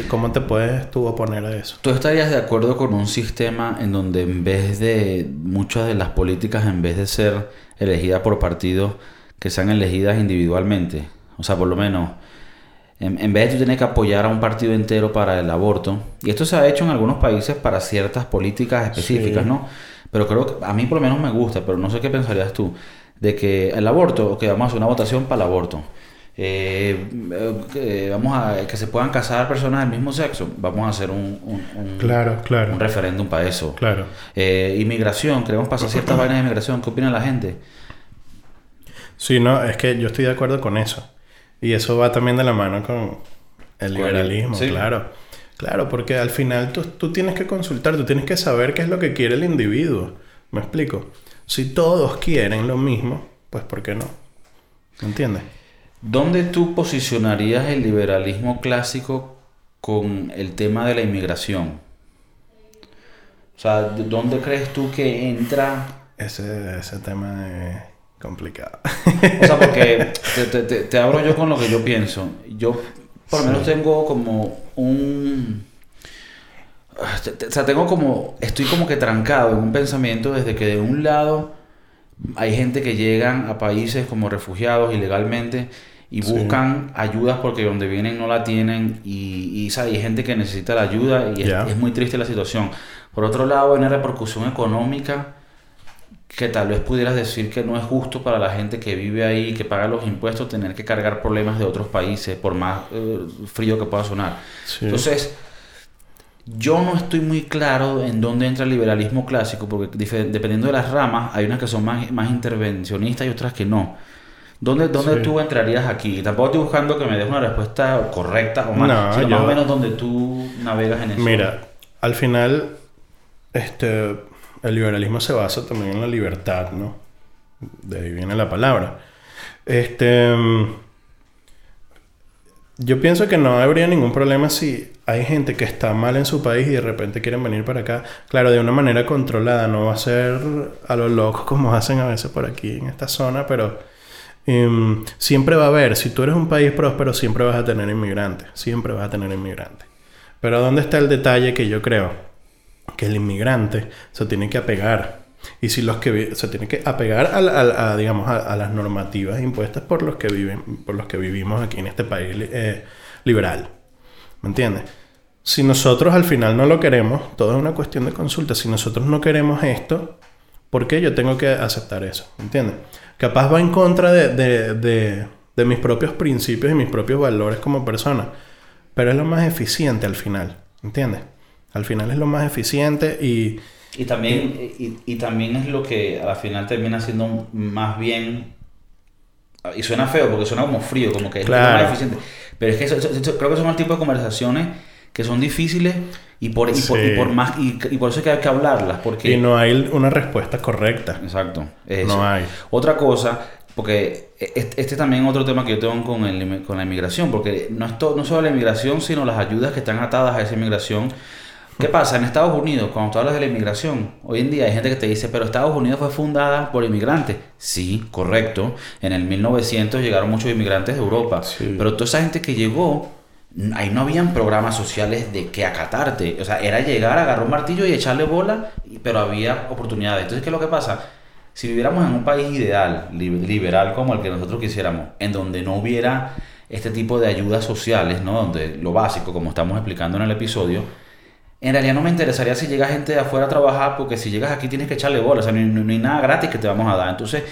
¿Cómo te puedes tú oponer a eso? ¿Tú estarías de acuerdo con un sistema en donde en vez de muchas de las políticas, en vez de ser elegidas por partidos, que sean elegidas individualmente? O sea, por lo menos, en, en vez de tú tener que apoyar a un partido entero para el aborto, y esto se ha hecho en algunos países para ciertas políticas específicas, Sí. ¿no? Pero creo que a mí por lo menos me gusta, pero no sé qué pensarías tú, de que el aborto, ok, vamos a hacer una votación para el aborto. Eh, eh, que vamos a que se puedan casar personas del mismo sexo. Vamos a hacer un, un, un- Claro, claro. un referéndum para eso. Claro. Eh, inmigración, queremos pasar ciertas vainas de inmigración. ¿Qué opina la gente? Sí, no, es que yo estoy de acuerdo con eso. Y eso va también de la mano con el Con el- liberalismo, sí. claro. Claro, porque al final tú, tú tienes que consultar, tú tienes que saber qué es lo que quiere el individuo. ¿Me explico? Si todos quieren lo mismo, pues ¿por qué no? ¿Me entiendes? ¿Dónde tú posicionarías el liberalismo clásico con el tema de la inmigración? O sea, ¿de ¿dónde crees tú que entra? Ese, ese tema es complicado. O sea, porque te, te, te- te abro yo con lo que yo pienso. Yo, por lo menos, tengo como un. te- O sea, tengo como. Estoy como que trancado en un pensamiento desde que de un lado hay gente que llegan a países como refugiados ilegalmente y Sí. buscan ayudas porque donde vienen no la tienen y, y ¿sabes? hay gente que necesita la ayuda y es, es muy triste la situación. Por otro lado, hay una repercusión económica que tal vez pudieras decir que no es justo para la gente que vive ahí, que paga los impuestos, tener que cargar problemas de otros países, por más eh, frío que pueda sonar. Sí. Entonces, yo no estoy muy claro en dónde entra el liberalismo clásico, porque dependiendo de las ramas, hay unas que son más, más intervencionistas y otras que no. ¿Dónde, dónde Sí. tú entrarías aquí? Tampoco estoy buscando que me des una respuesta correcta o más, No, sino más o menos donde tú navegas en eso. Mira, al final, este, el liberalismo se basa también en la libertad, ¿no? De ahí viene la palabra. Este. mm, Yo pienso que no habría ningún problema si hay gente que está mal en su país y de repente quieren venir para acá. Claro, de una manera controlada, no va a ser a lo loco como hacen a veces por aquí en esta zona, pero em, siempre va a haber, si tú eres un país próspero, siempre vas a tener inmigrantes, siempre vas a tener inmigrantes. Pero ¿dónde está el detalle que yo creo? Que el inmigrante se tiene que apegar. Y si los que se tiene que apegar a, digamos a, las normativas impuestas por los que viven, por los que vivimos aquí en este país eh, liberal. ¿Me entiendes? Si nosotros al final no lo queremos, todo es una cuestión de consulta. Si nosotros no queremos esto, ¿por qué yo tengo que aceptar eso? ¿Me entiendes? Capaz va en contra de, de- de- de mis propios principios y mis propios valores como persona. Pero es lo más eficiente al final. ¿Entiendes? Al final es lo más eficiente y... Y también, y, y también es lo que a la final termina siendo más bien. Y suena feo porque suena como frío, como que es lo Claro. más eficiente. Pero es que eso- eso- eso- creo que son el tipo de conversaciones que son difíciles y por, y por, y Sí. por más y, y por eso es que hay que hablarlas. Porque, Y no hay una respuesta correcta. Exacto. eso. No hay. Otra cosa, porque este, este también es otro tema que yo tengo con, el, con la inmigración, porque no es to- no solo la inmigración, sino las ayudas que están atadas a esa inmigración. ¿Qué pasa? En Estados Unidos, cuando tú hablas de la inmigración, hoy en día hay gente que te dice, pero Estados Unidos fue fundada por inmigrantes. Sí, correcto. En el 1900 llegaron muchos inmigrantes de Europa. Sí. Pero toda esa gente que llegó, ahí no habían programas sociales de que acatarte. O sea, era llegar, agarrar un martillo y echarle bola, pero había oportunidades. Entonces, ¿qué es lo que pasa? Si viviéramos en un país ideal, li- liberal como el que nosotros quisiéramos, en donde no hubiera este tipo de ayudas sociales, ¿no? Donde lo básico, como estamos explicando en el episodio, en realidad no me interesaría si llega gente de afuera a trabajar, porque si llegas aquí tienes que echarle bola, o sea, no, hay- no hay nada gratis que te vamos a dar. Entonces,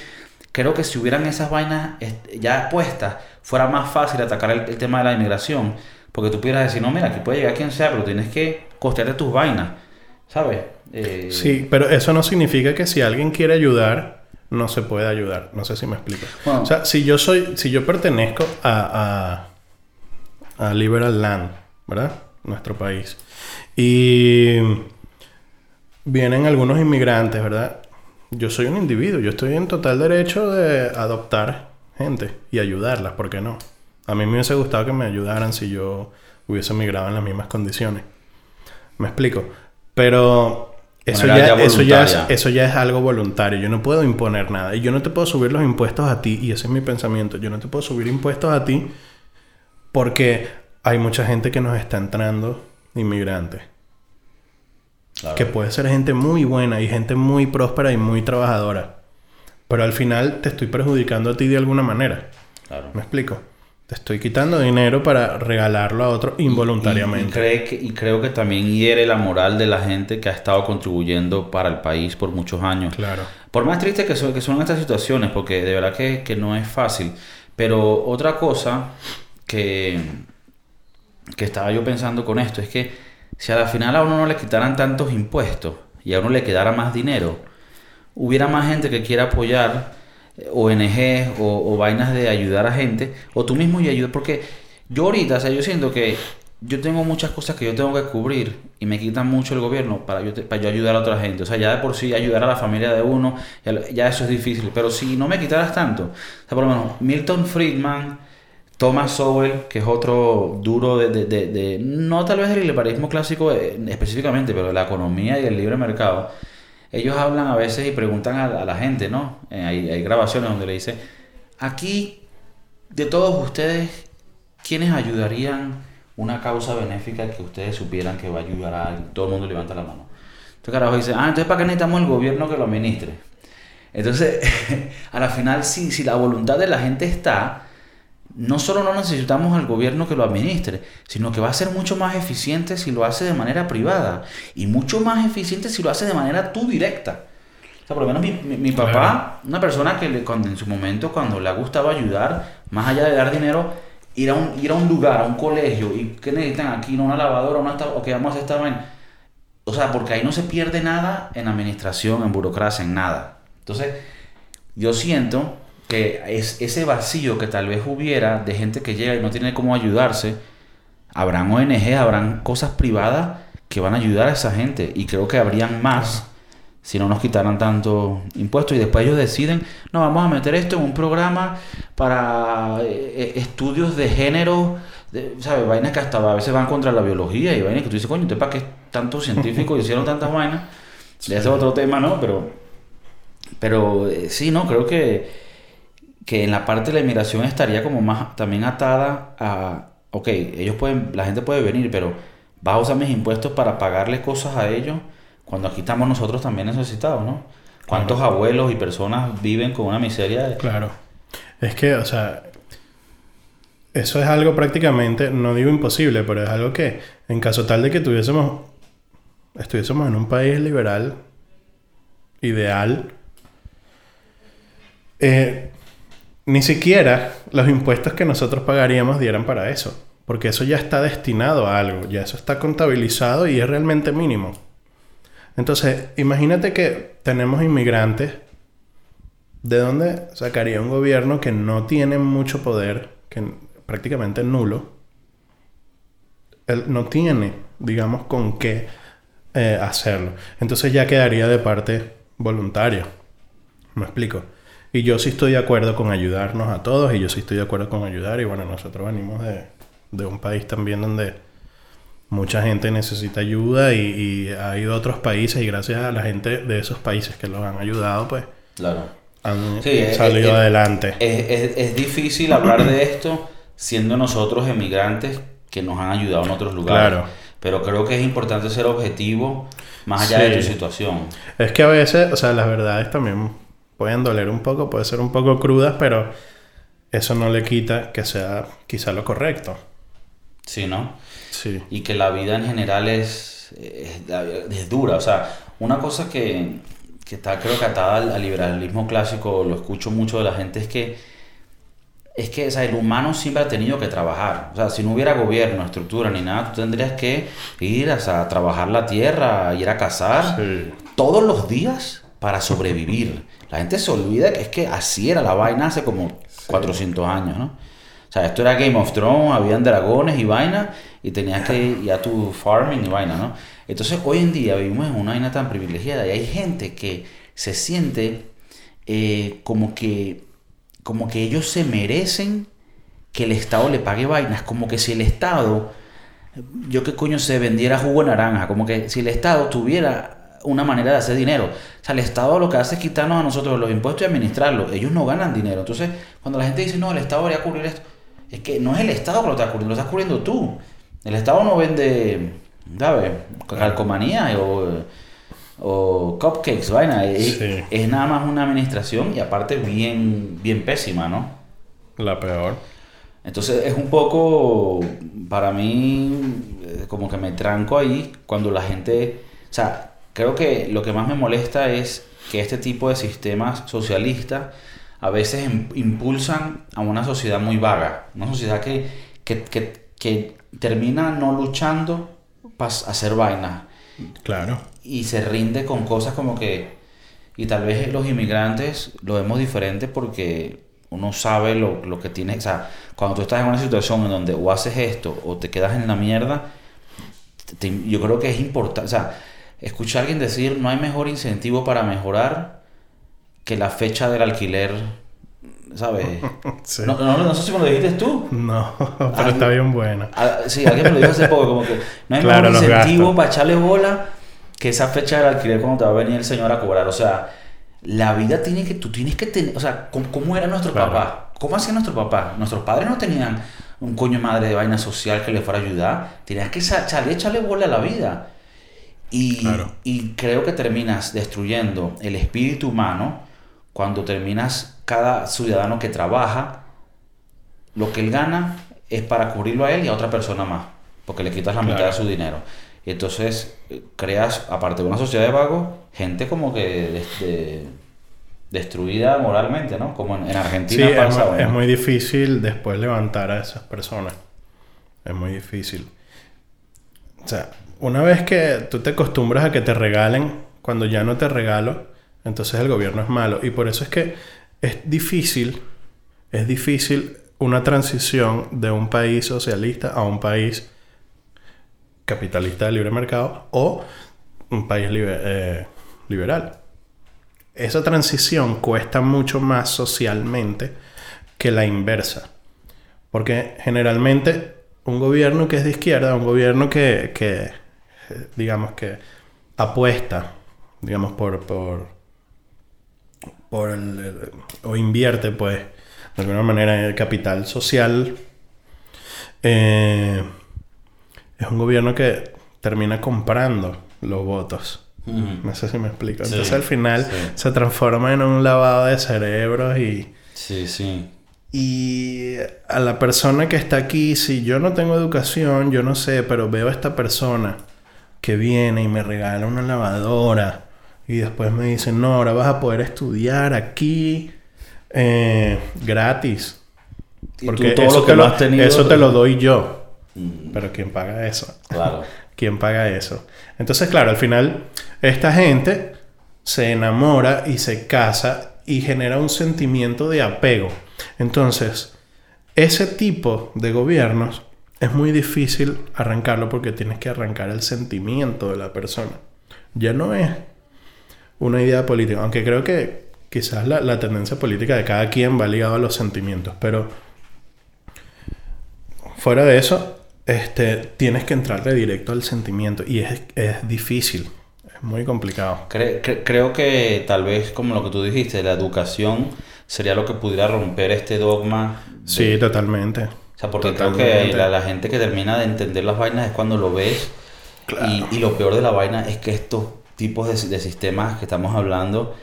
creo que si hubieran esas vainas ya puestas, fuera más fácil atacar el, el tema de la inmigración, porque tú pudieras decir, no, mira, aquí puede llegar quien sea, pero tienes que costearte tus vainas, ¿sabes? Eh, Sí, pero eso no significa que si alguien quiere ayudar, no se puede ayudar. No sé si me explico. Bueno. o sea, si yo soy, si yo pertenezco a, a, a Liberal Land, ¿verdad? Nuestro país. Y vienen algunos inmigrantes, ¿verdad? Yo soy un individuo, yo estoy en total derecho de adoptar gente y ayudarlas, ¿por qué no? A mí me hubiese gustado que me ayudaran si yo hubiese migrado en las mismas condiciones. Me explico. Pero eso ya, ya eso, ya es, eso ya es algo voluntario. Yo no puedo imponer nada. Y yo no te puedo subir los impuestos a ti. Y ese es mi pensamiento. Yo no te puedo subir impuestos a ti porque hay mucha gente que nos está entrando inmigrantes. claro. Que puede ser gente muy buena y gente muy próspera y muy trabajadora. Pero al final te estoy perjudicando a ti de alguna manera. Claro. ¿Me explico? Te estoy quitando dinero para regalarlo a otro Y, y involuntariamente. cree que- y creo que también hiere la moral de la gente que ha estado contribuyendo para el país por muchos años. Claro. Por más triste que son, que son estas situaciones, porque de verdad que, que no es fácil. Pero otra cosa que, que estaba yo pensando con esto es que si a la final a uno no le quitaran tantos impuestos y a uno le quedara más dinero, hubiera más gente que quiera apoyar eh, ONG o, o vainas de ayudar a gente, o tú mismo y ayudar, porque yo ahorita, o sea, yo siento que yo tengo muchas cosas que yo tengo que cubrir y me quitan mucho el gobierno para yo, te- para yo ayudar a otra gente. O sea, ya de por sí ayudar a la familia de uno, ya, ya eso es difícil. Pero si no me quitaras tanto, o sea, por lo menos Milton Friedman, Thomas Sowell, que es otro duro de, de, de- no tal vez del liberalismo clásico eh, específicamente, pero la economía y el libre mercado, ellos hablan a veces y preguntan a, la gente, ¿no? Eh, hay, grabaciones donde le dice, aquí, de todos ustedes, ¿quiénes ayudarían una causa benéfica que ustedes supieran que va a ayudar a? Todo el mundo levanta la mano. Entonces carajo dice, ah, entonces ¿para qué necesitamos el gobierno que lo administre? Entonces, a la final, si la voluntad de la gente está, no solo no necesitamos al gobierno que lo administre, sino que va a ser mucho más eficiente si lo hace de manera privada y mucho más eficiente si lo hace de manera tú directa. O sea, por lo menos mi, mi- mi papá, Claro. una persona que le, cuando, en su momento, cuando le ha gustado ayudar, más allá de dar dinero, ir a un, ir a un lugar, a un colegio, y ¿qué necesitan aquí? ¿No? Una lavadora, una o que vamos a hacer esta. O sea, porque ahí no se pierde nada en administración, en burocracia, en nada. Entonces, yo siento que es ese vacío que tal vez hubiera de gente que llega y no tiene cómo ayudarse, habrán ONG, habrán cosas privadas que van a ayudar a esa gente y creo que habrían más si no nos quitaran tanto impuestos y después ellos deciden, no, vamos a meter esto en un programa para eh, eh, estudios de género, ¿sabes? Vainas que hasta a veces van contra la biología y vainas que tú dices, coño, ¿usted para qué tantos científicos hicieron tantas vainas? De ese otro tema, ¿no? Pero, pero eh, sí, ¿no? Creo que, que en la parte de la inmigración estaría como más también atada a, ok, ellos pueden, la gente puede venir, pero vas a usar mis impuestos para pagarle cosas a ellos cuando aquí estamos nosotros también necesitados, ¿no? ¿Cuántos abuelos y personas viven con una miseria? De... Claro. Es que, o sea, eso es algo prácticamente, no digo imposible, pero es algo que, en caso tal de que tuviésemos, estuviésemos en un país liberal, ideal, eh, ni siquiera los impuestos que nosotros pagaríamos dieran para eso. Porque eso ya está destinado a algo, ya eso está contabilizado y es realmente mínimo. Entonces, imagínate que tenemos inmigrantes. ¿De dónde sacaría un gobierno que no tiene mucho poder, que prácticamente nulo? Él no tiene, digamos, con qué eh, hacerlo. Entonces ya quedaría de parte voluntaria. ¿Me explico? Y yo sí estoy de acuerdo con ayudarnos a todos y yo sí estoy de acuerdo con ayudar. Y bueno, nosotros venimos de, de un país también donde mucha gente necesita ayuda y, ha ido a otros países y gracias a la gente de esos países que los han ayudado, pues claro. han salido adelante. Es, es, difícil hablar de esto siendo nosotros emigrantes que nos han ayudado en otros lugares. Claro. Pero creo que es importante ser objetivo más allá de tu situación. Es que a veces, o sea, las verdades también pueden doler un poco, pueden ser un poco crudas, pero eso no le quita que sea quizá lo correcto. Sí, ¿no? Sí. Y que la vida en general es, es, dura. O sea, una cosa que, que está creo que atada al, liberalismo clásico, lo escucho mucho de la gente, es que es que o sea, el humano siempre ha tenido que trabajar. O sea, si no hubiera gobierno, estructura ni nada, tú tendrías que ir o sea, a trabajar la tierra, ir a cazar todos los días para sobrevivir. La gente se olvida que es que así era la vaina hace como 400 años, ¿no? O sea, esto era Game of Thrones, habían dragones y vaina, y tenías que ir a tu farming y vaina, ¿no? Entonces, hoy en día vivimos en una vaina tan privilegiada y hay gente que se siente eh, como que como que ellos se merecen que el Estado le pague vainas, como que si el Estado, yo qué coño se vendiera jugo de naranja, como que si el Estado tuviera una manera de hacer dinero. O sea, el Estado lo que hace es quitarnos a nosotros los impuestos y administrarlos. Ellos no ganan dinero. Entonces, cuando la gente dice, no, el Estado debería cubrir esto, es que no es el Estado que lo está cubriendo, lo estás cubriendo tú. El Estado no vende, ¿sabes? Calcomanía o, o cupcakes, vaina. Es, es, nada más una administración y aparte bien, bien pésima, ¿no? La peor. Entonces es un poco, para mí, eh, como que me tranco ahí cuando la gente, o sea, creo que lo que más me molesta es que este tipo de sistemas socialistas a veces impulsan a una sociedad muy vaga, una sociedad que, que, termina no luchando para hacer vainas. Claro. Y se rinde con cosas como que... Y tal vez los inmigrantes lo vemos diferente porque uno sabe lo, lo que tiene. O sea, cuando tú estás en una situación en donde o haces esto o te quedas en la mierda, yo creo que es importante. O sea, escuchar a alguien decir no hay mejor incentivo para mejorar que la fecha del alquiler, ¿sabes? No, no, sé si me lo dijiste tú. No, pero está bien buena. Ah, sí, alguien me lo dijo hace poco, como que no hay claro, incentivo para echarle bola que esa fecha del alquiler cuando te va a venir el señor a cobrar. O sea, la vida tiene que, tú tienes que tener, o sea, ¿cómo, era nuestro papá? ¿Cómo hacía nuestro papá? Nuestros padres no tenían un coño madre de vaina social que le fuera a ayudar. Tenías que echarle, echarle bola a la vida. Y, y creo que terminas destruyendo el espíritu humano cuando terminas cada ciudadano que trabaja, lo que él gana es para cubrirlo a él y a otra persona más, porque le quitas la mitad de su dinero. Y entonces eh, creas, aparte de una sociedad de vagos, gente como que destruida moralmente, ¿no? Como en, Argentina pasa, es, muy difícil después levantar a esas personas. Es muy difícil. O sea, una vez que tú te acostumbras a que te regalen, cuando ya no te regalo, entonces el gobierno es malo. Y por eso es que es difícil, es difícil una transición de un país socialista a un país capitalista de libre mercado o un país eh, liberal. Esa transición cuesta mucho más socialmente que la inversa. Porque generalmente un gobierno que es de izquierda, un gobierno que, que digamos que apuesta, digamos, por, por, por el, o invierte, pues, de alguna manera en el capital social, eh, es un gobierno que termina comprando los votos. No sé si me explico. Entonces al final se transforma en un lavado de cerebros y... Sí, sí. Y a la persona que está aquí, si yo no tengo educación, yo no sé, pero veo a esta persona que viene y me regala una lavadora y después me dice, no, ahora vas a poder estudiar aquí eh, gratis. Porque todo eso, lo que te lo, has tenido... eso te lo doy yo. Mm. Pero ¿quién paga eso? Claro. ¿Quién paga eso? Entonces, claro, al final esta gente se enamora y se casa y genera un sentimiento de apego. Entonces, ese tipo de gobiernos es muy difícil arrancarlo porque tienes que arrancar el sentimiento de la persona. Ya no es una idea política, aunque creo que quizás la, tendencia política de cada quien va ligado a los sentimientos, pero fuera de eso, este, tienes que entrarle directo al sentimiento y es, es difícil, es muy complicado. creo que tal vez como lo que tú dijiste, la educación sería lo que pudiera romper este dogma. Sí, totalmente. O sea, porque creo que la, gente que termina de entender las vainas es cuando lo ves. Y, lo peor de la vaina es que estos tipos de, de sistemas que estamos hablando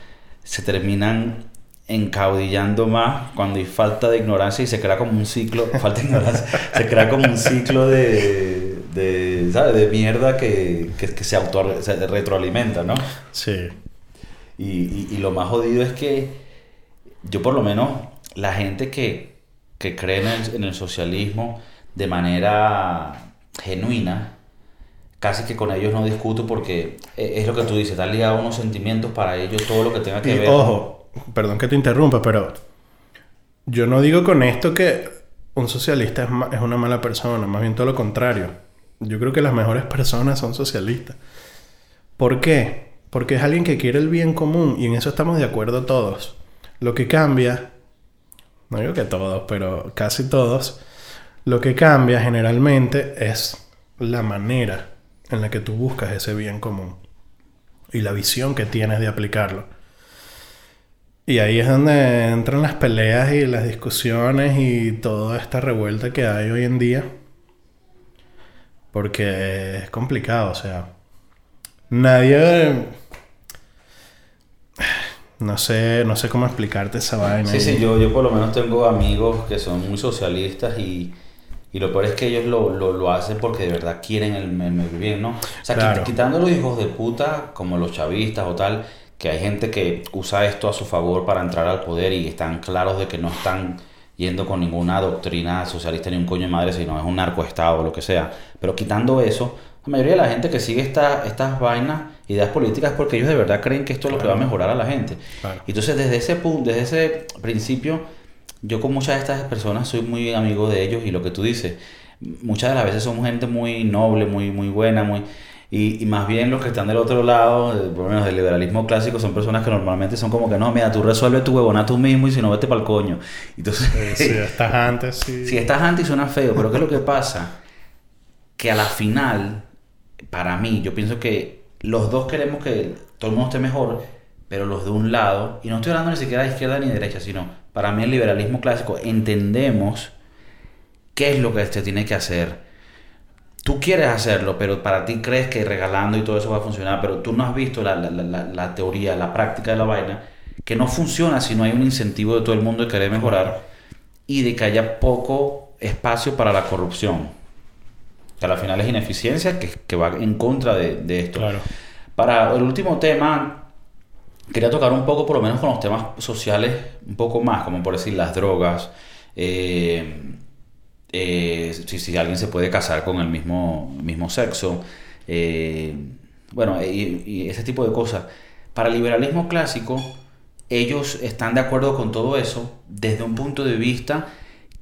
se terminan encaudillando más cuando hay falta de ignorancia y se crea como un ciclo, falta de ignorancia, se crea como un ciclo de, de, ¿sabes? de mierda que, que, se, auto, se retroalimenta, ¿no? Sí. Y, y, y, lo más jodido es que yo por lo menos, la gente que, que cree en el, en el socialismo de manera genuina, casi que con ellos no discuto porque e, es lo que tú dices, está ligado a unos sentimientos para ellos, todo lo que tenga que ver. Ojo, perdón que te interrumpa, pero yo no digo con esto que un socialista es, una mala persona, más bien todo lo contrario. Yo creo que las mejores personas son socialistas. ¿Por qué? Porque es alguien que quiere el bien común y en eso estamos de acuerdo todos. Lo que cambia, no digo que todos, pero casi todos, lo que cambia generalmente es la manera en la que tú buscas ese bien común y la visión que tienes de aplicarlo. Y ahí es donde entran las peleas y las discusiones y toda esta revuelta que hay hoy en día. Porque es complicado, o sea, nadie... No sé, no sé cómo explicarte esa vaina. Sí, sí, yo, yo por lo menos tengo amigos que son muy socialistas y, y lo peor es que ellos lo, lo, lo hacen porque de verdad quieren el, el, bien, ¿no? O sea, quitando los hijos de puta, como los chavistas o tal, que hay gente que usa esto a su favor para entrar al poder y están claros de que no están yendo con ninguna doctrina socialista ni un coño de madre, sino es un narcoestado o lo que sea. Pero quitando eso, la mayoría de la gente que sigue esta, estas vainas, ideas políticas, porque ellos de verdad creen que esto es lo que va a mejorar a la gente. Entonces, desde ese punto, desde ese principio, yo con muchas de estas personas soy muy amigo de ellos y lo que tú dices, muchas de las veces somos gente muy noble, muy, muy buena, muy y, y, más bien los que están del otro lado, por lo menos del liberalismo clásico, son personas que normalmente son como que no, mira, tú resuelves tu huevona tú mismo y si no, vete para el coño. Entonces, si estás antes, sí. Si estás antes suena feo, pero ¿qué es lo que pasa? Que a la final, para mí, yo pienso que los dos queremos que todo el mundo esté mejor, pero los de un lado, y no estoy hablando ni siquiera de izquierda ni de derecha, sino para mí el liberalismo clásico, entendemos qué es lo que se tiene que hacer tú quieres hacerlo, pero para ti crees que regalando y todo eso va a funcionar, pero tú no has visto la, la, la, la, teoría, la práctica de la vaina, que no funciona si no hay un incentivo de todo el mundo de querer mejorar y de que haya poco espacio para la corrupción. Que al final es ineficiencia que, que va en contra de, de esto. Claro. Para el último tema, quería tocar un poco, por lo menos con los temas sociales, un poco más, como por decir las drogas. Eh, eh, si, si, alguien se puede casar con el mismo, mismo sexo, eh, bueno, y, ese tipo de cosas. Para el liberalismo clásico, ellos están de acuerdo con todo eso desde un punto de vista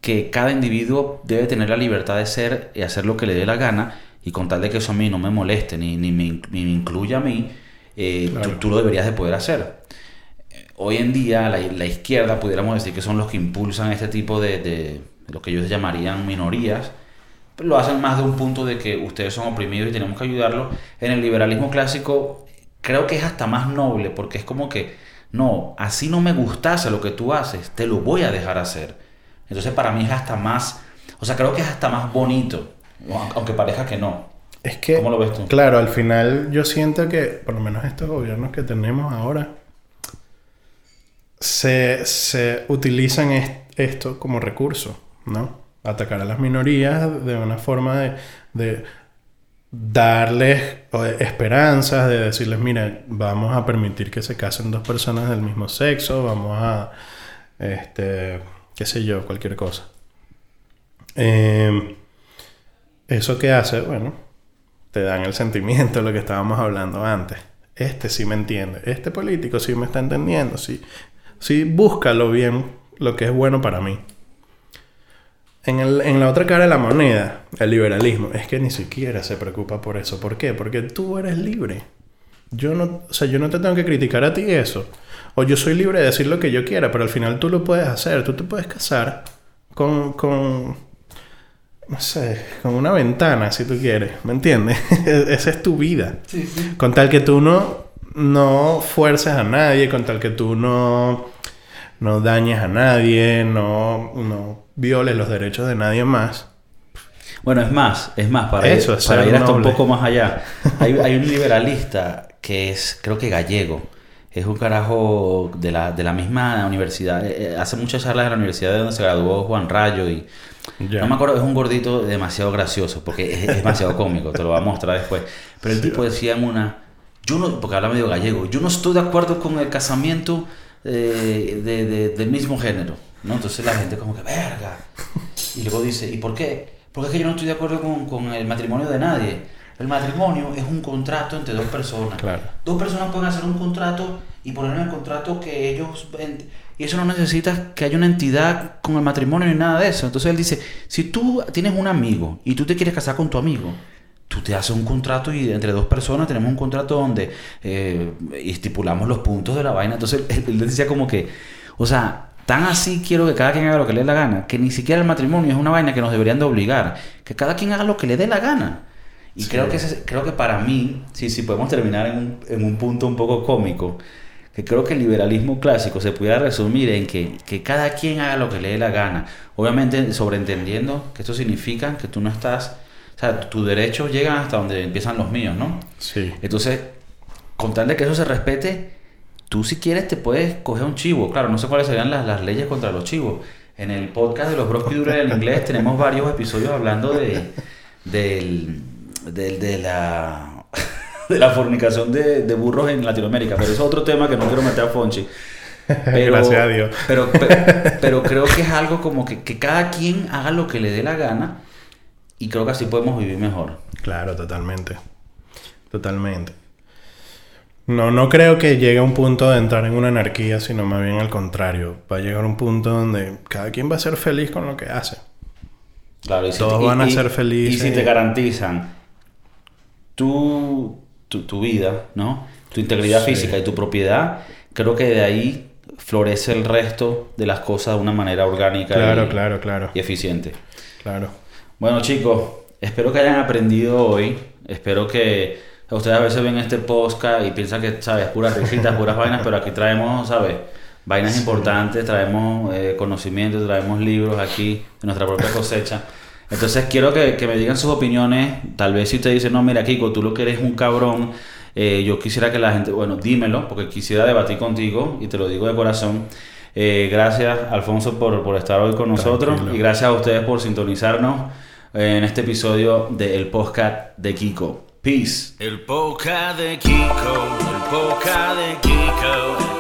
que cada individuo debe tener la libertad de ser y hacer lo que le dé la gana y con tal de que eso a mí no me moleste ni, ni me, ni me incluya a mí, eh, tú- Claro. tú, lo deberías de poder hacer. Eh, Hoy en día la, la izquierda, pudiéramos decir que son los que impulsan este tipo de, de lo que ellos llamarían minorías, lo hacen más de un punto de que ustedes son oprimidos y tenemos que ayudarlos. En el liberalismo clásico creo que es hasta más noble porque es como que, no, así no me gustase lo que tú haces, te lo voy a dejar hacer. Entonces para mí es hasta más, o sea, creo que es hasta más bonito, aunque parezca que no. Es que, ¿Cómo lo ves tú? claro, al final yo siento que, por lo menos estos gobiernos que tenemos ahora, se, se utilizan es- esto como recurso, ¿no? Atacar a las minorías de una forma de, de darles esperanzas, de decirles, mira, vamos a permitir que se casen dos personas del mismo sexo, vamos a, este, qué sé yo, cualquier cosa. Eh, eso que hace, bueno, te dan el sentimiento, lo que estábamos hablando antes. Este sí me entiende, este político sí me está entendiendo, sí, sí búscalo bien, lo que es bueno para mí. En, el- en la otra cara de la moneda, el liberalismo, es que ni siquiera se preocupa por eso. ¿Por qué? Porque tú eres libre. Yo no, o sea, yo no te tengo que criticar a ti eso. O yo soy libre de decir lo que yo quiera, pero al final tú lo puedes hacer. Tú te puedes casar con, con no sé, con una ventana, si tú quieres. ¿Me entiendes? Esa es tu vida. Con tal que tú no, no fuerces a nadie, con tal que tú no, no dañes a nadie, no, no violes los derechos de nadie más. Bueno, es más, es más, para, Eso ir, para ir hasta un poco más allá. Hay, hay un liberalista que es, creo que gallego. Es un carajo de la, de la misma universidad. eh, eh, hace muchas charlas en la universidad de donde se graduó Juan Rayo y... No me acuerdo, es un gordito demasiado gracioso, porque es, es demasiado cómico, te lo voy a mostrar después. Pero el tipo decía en una... Yo no, porque habla medio gallego, yo no estoy de acuerdo con el casamiento eh, de, de- del mismo género. ¿no? Entonces la gente como que, verga. Y luego dice, ¿y por qué? Porque es que yo no estoy de acuerdo con, con el matrimonio de nadie. El matrimonio es un contrato entre dos personas. Claro. Dos personas pueden hacer un contrato y poner en el contrato que ellos... Y eso no necesita que haya una entidad con el matrimonio ni nada de eso. Entonces él dice, si tú tienes un amigo y tú te quieres casar con tu amigo, tú te haces un contrato y entre dos personas tenemos un contrato donde eh, estipulamos los puntos de la vaina. Entonces él, él decía como que, o sea, tan así quiero que cada quien haga lo que le dé la gana, que ni siquiera el matrimonio es una vaina que nos deberían de obligar, que cada quien haga lo que le dé la gana. Y creo, que ese- creo que para mí, sí, sí podemos terminar en un, en un punto un poco cómico, que creo que el liberalismo clásico se pudiera resumir en que, que cada quien haga lo que le dé la gana. Obviamente sobreentendiendo que esto significa que tú no estás, o sea, tus derechos llegan hasta donde empiezan los míos, ¿no? Sí. Entonces, con tal de que eso se respete, tú si quieres te puedes coger un chivo. Claro, no sé cuáles serían las, las leyes contra los chivos. En el podcast de los Bros Pidura del inglés tenemos varios episodios hablando de, del, del- de la de la fornicación de, de burros en Latinoamérica, pero es otro tema que no quiero meter a Fonchi. Pero, Gracias a Dios. Pero, pe- pero creo que es algo como que, que cada quien haga lo que le dé la gana y creo que así podemos vivir mejor. Claro, totalmente. Totalmente. No, no creo que llegue a un punto de entrar en una anarquía, sino más bien al contrario. Va a llegar un punto donde cada quien va a ser feliz con lo que hace. Claro, y si Todos te- y- van a ser felices. Y si te garantizan tu, tu, tu vida, ¿no? Tu integridad Sí. física y tu propiedad, creo que de ahí florece el resto de las cosas de una manera orgánica Claro, y, claro, claro. y eficiente. Claro. Bueno, chicos, espero que hayan aprendido hoy. Espero que ustedes a veces ven este podcast y piensan que, ¿sabes? Puras risitas, puras vainas, pero aquí traemos, ¿sabes? Vainas importantes, traemos eh, conocimientos, traemos libros aquí de nuestra propia cosecha. Entonces quiero que, que me digan sus opiniones. Tal vez si usted dice, no, mira, Kiko, tú lo que eres un cabrón. eh, yo quisiera que la gente, bueno, dímelo, porque quisiera debatir contigo y te lo digo de corazón. Eh, gracias, Alfonso, por, por estar hoy con nosotros Tranquilo. y gracias a ustedes por sintonizarnos en este episodio del podcast de Kiko. Peace. El poca de Kiko, el poca de Kiko,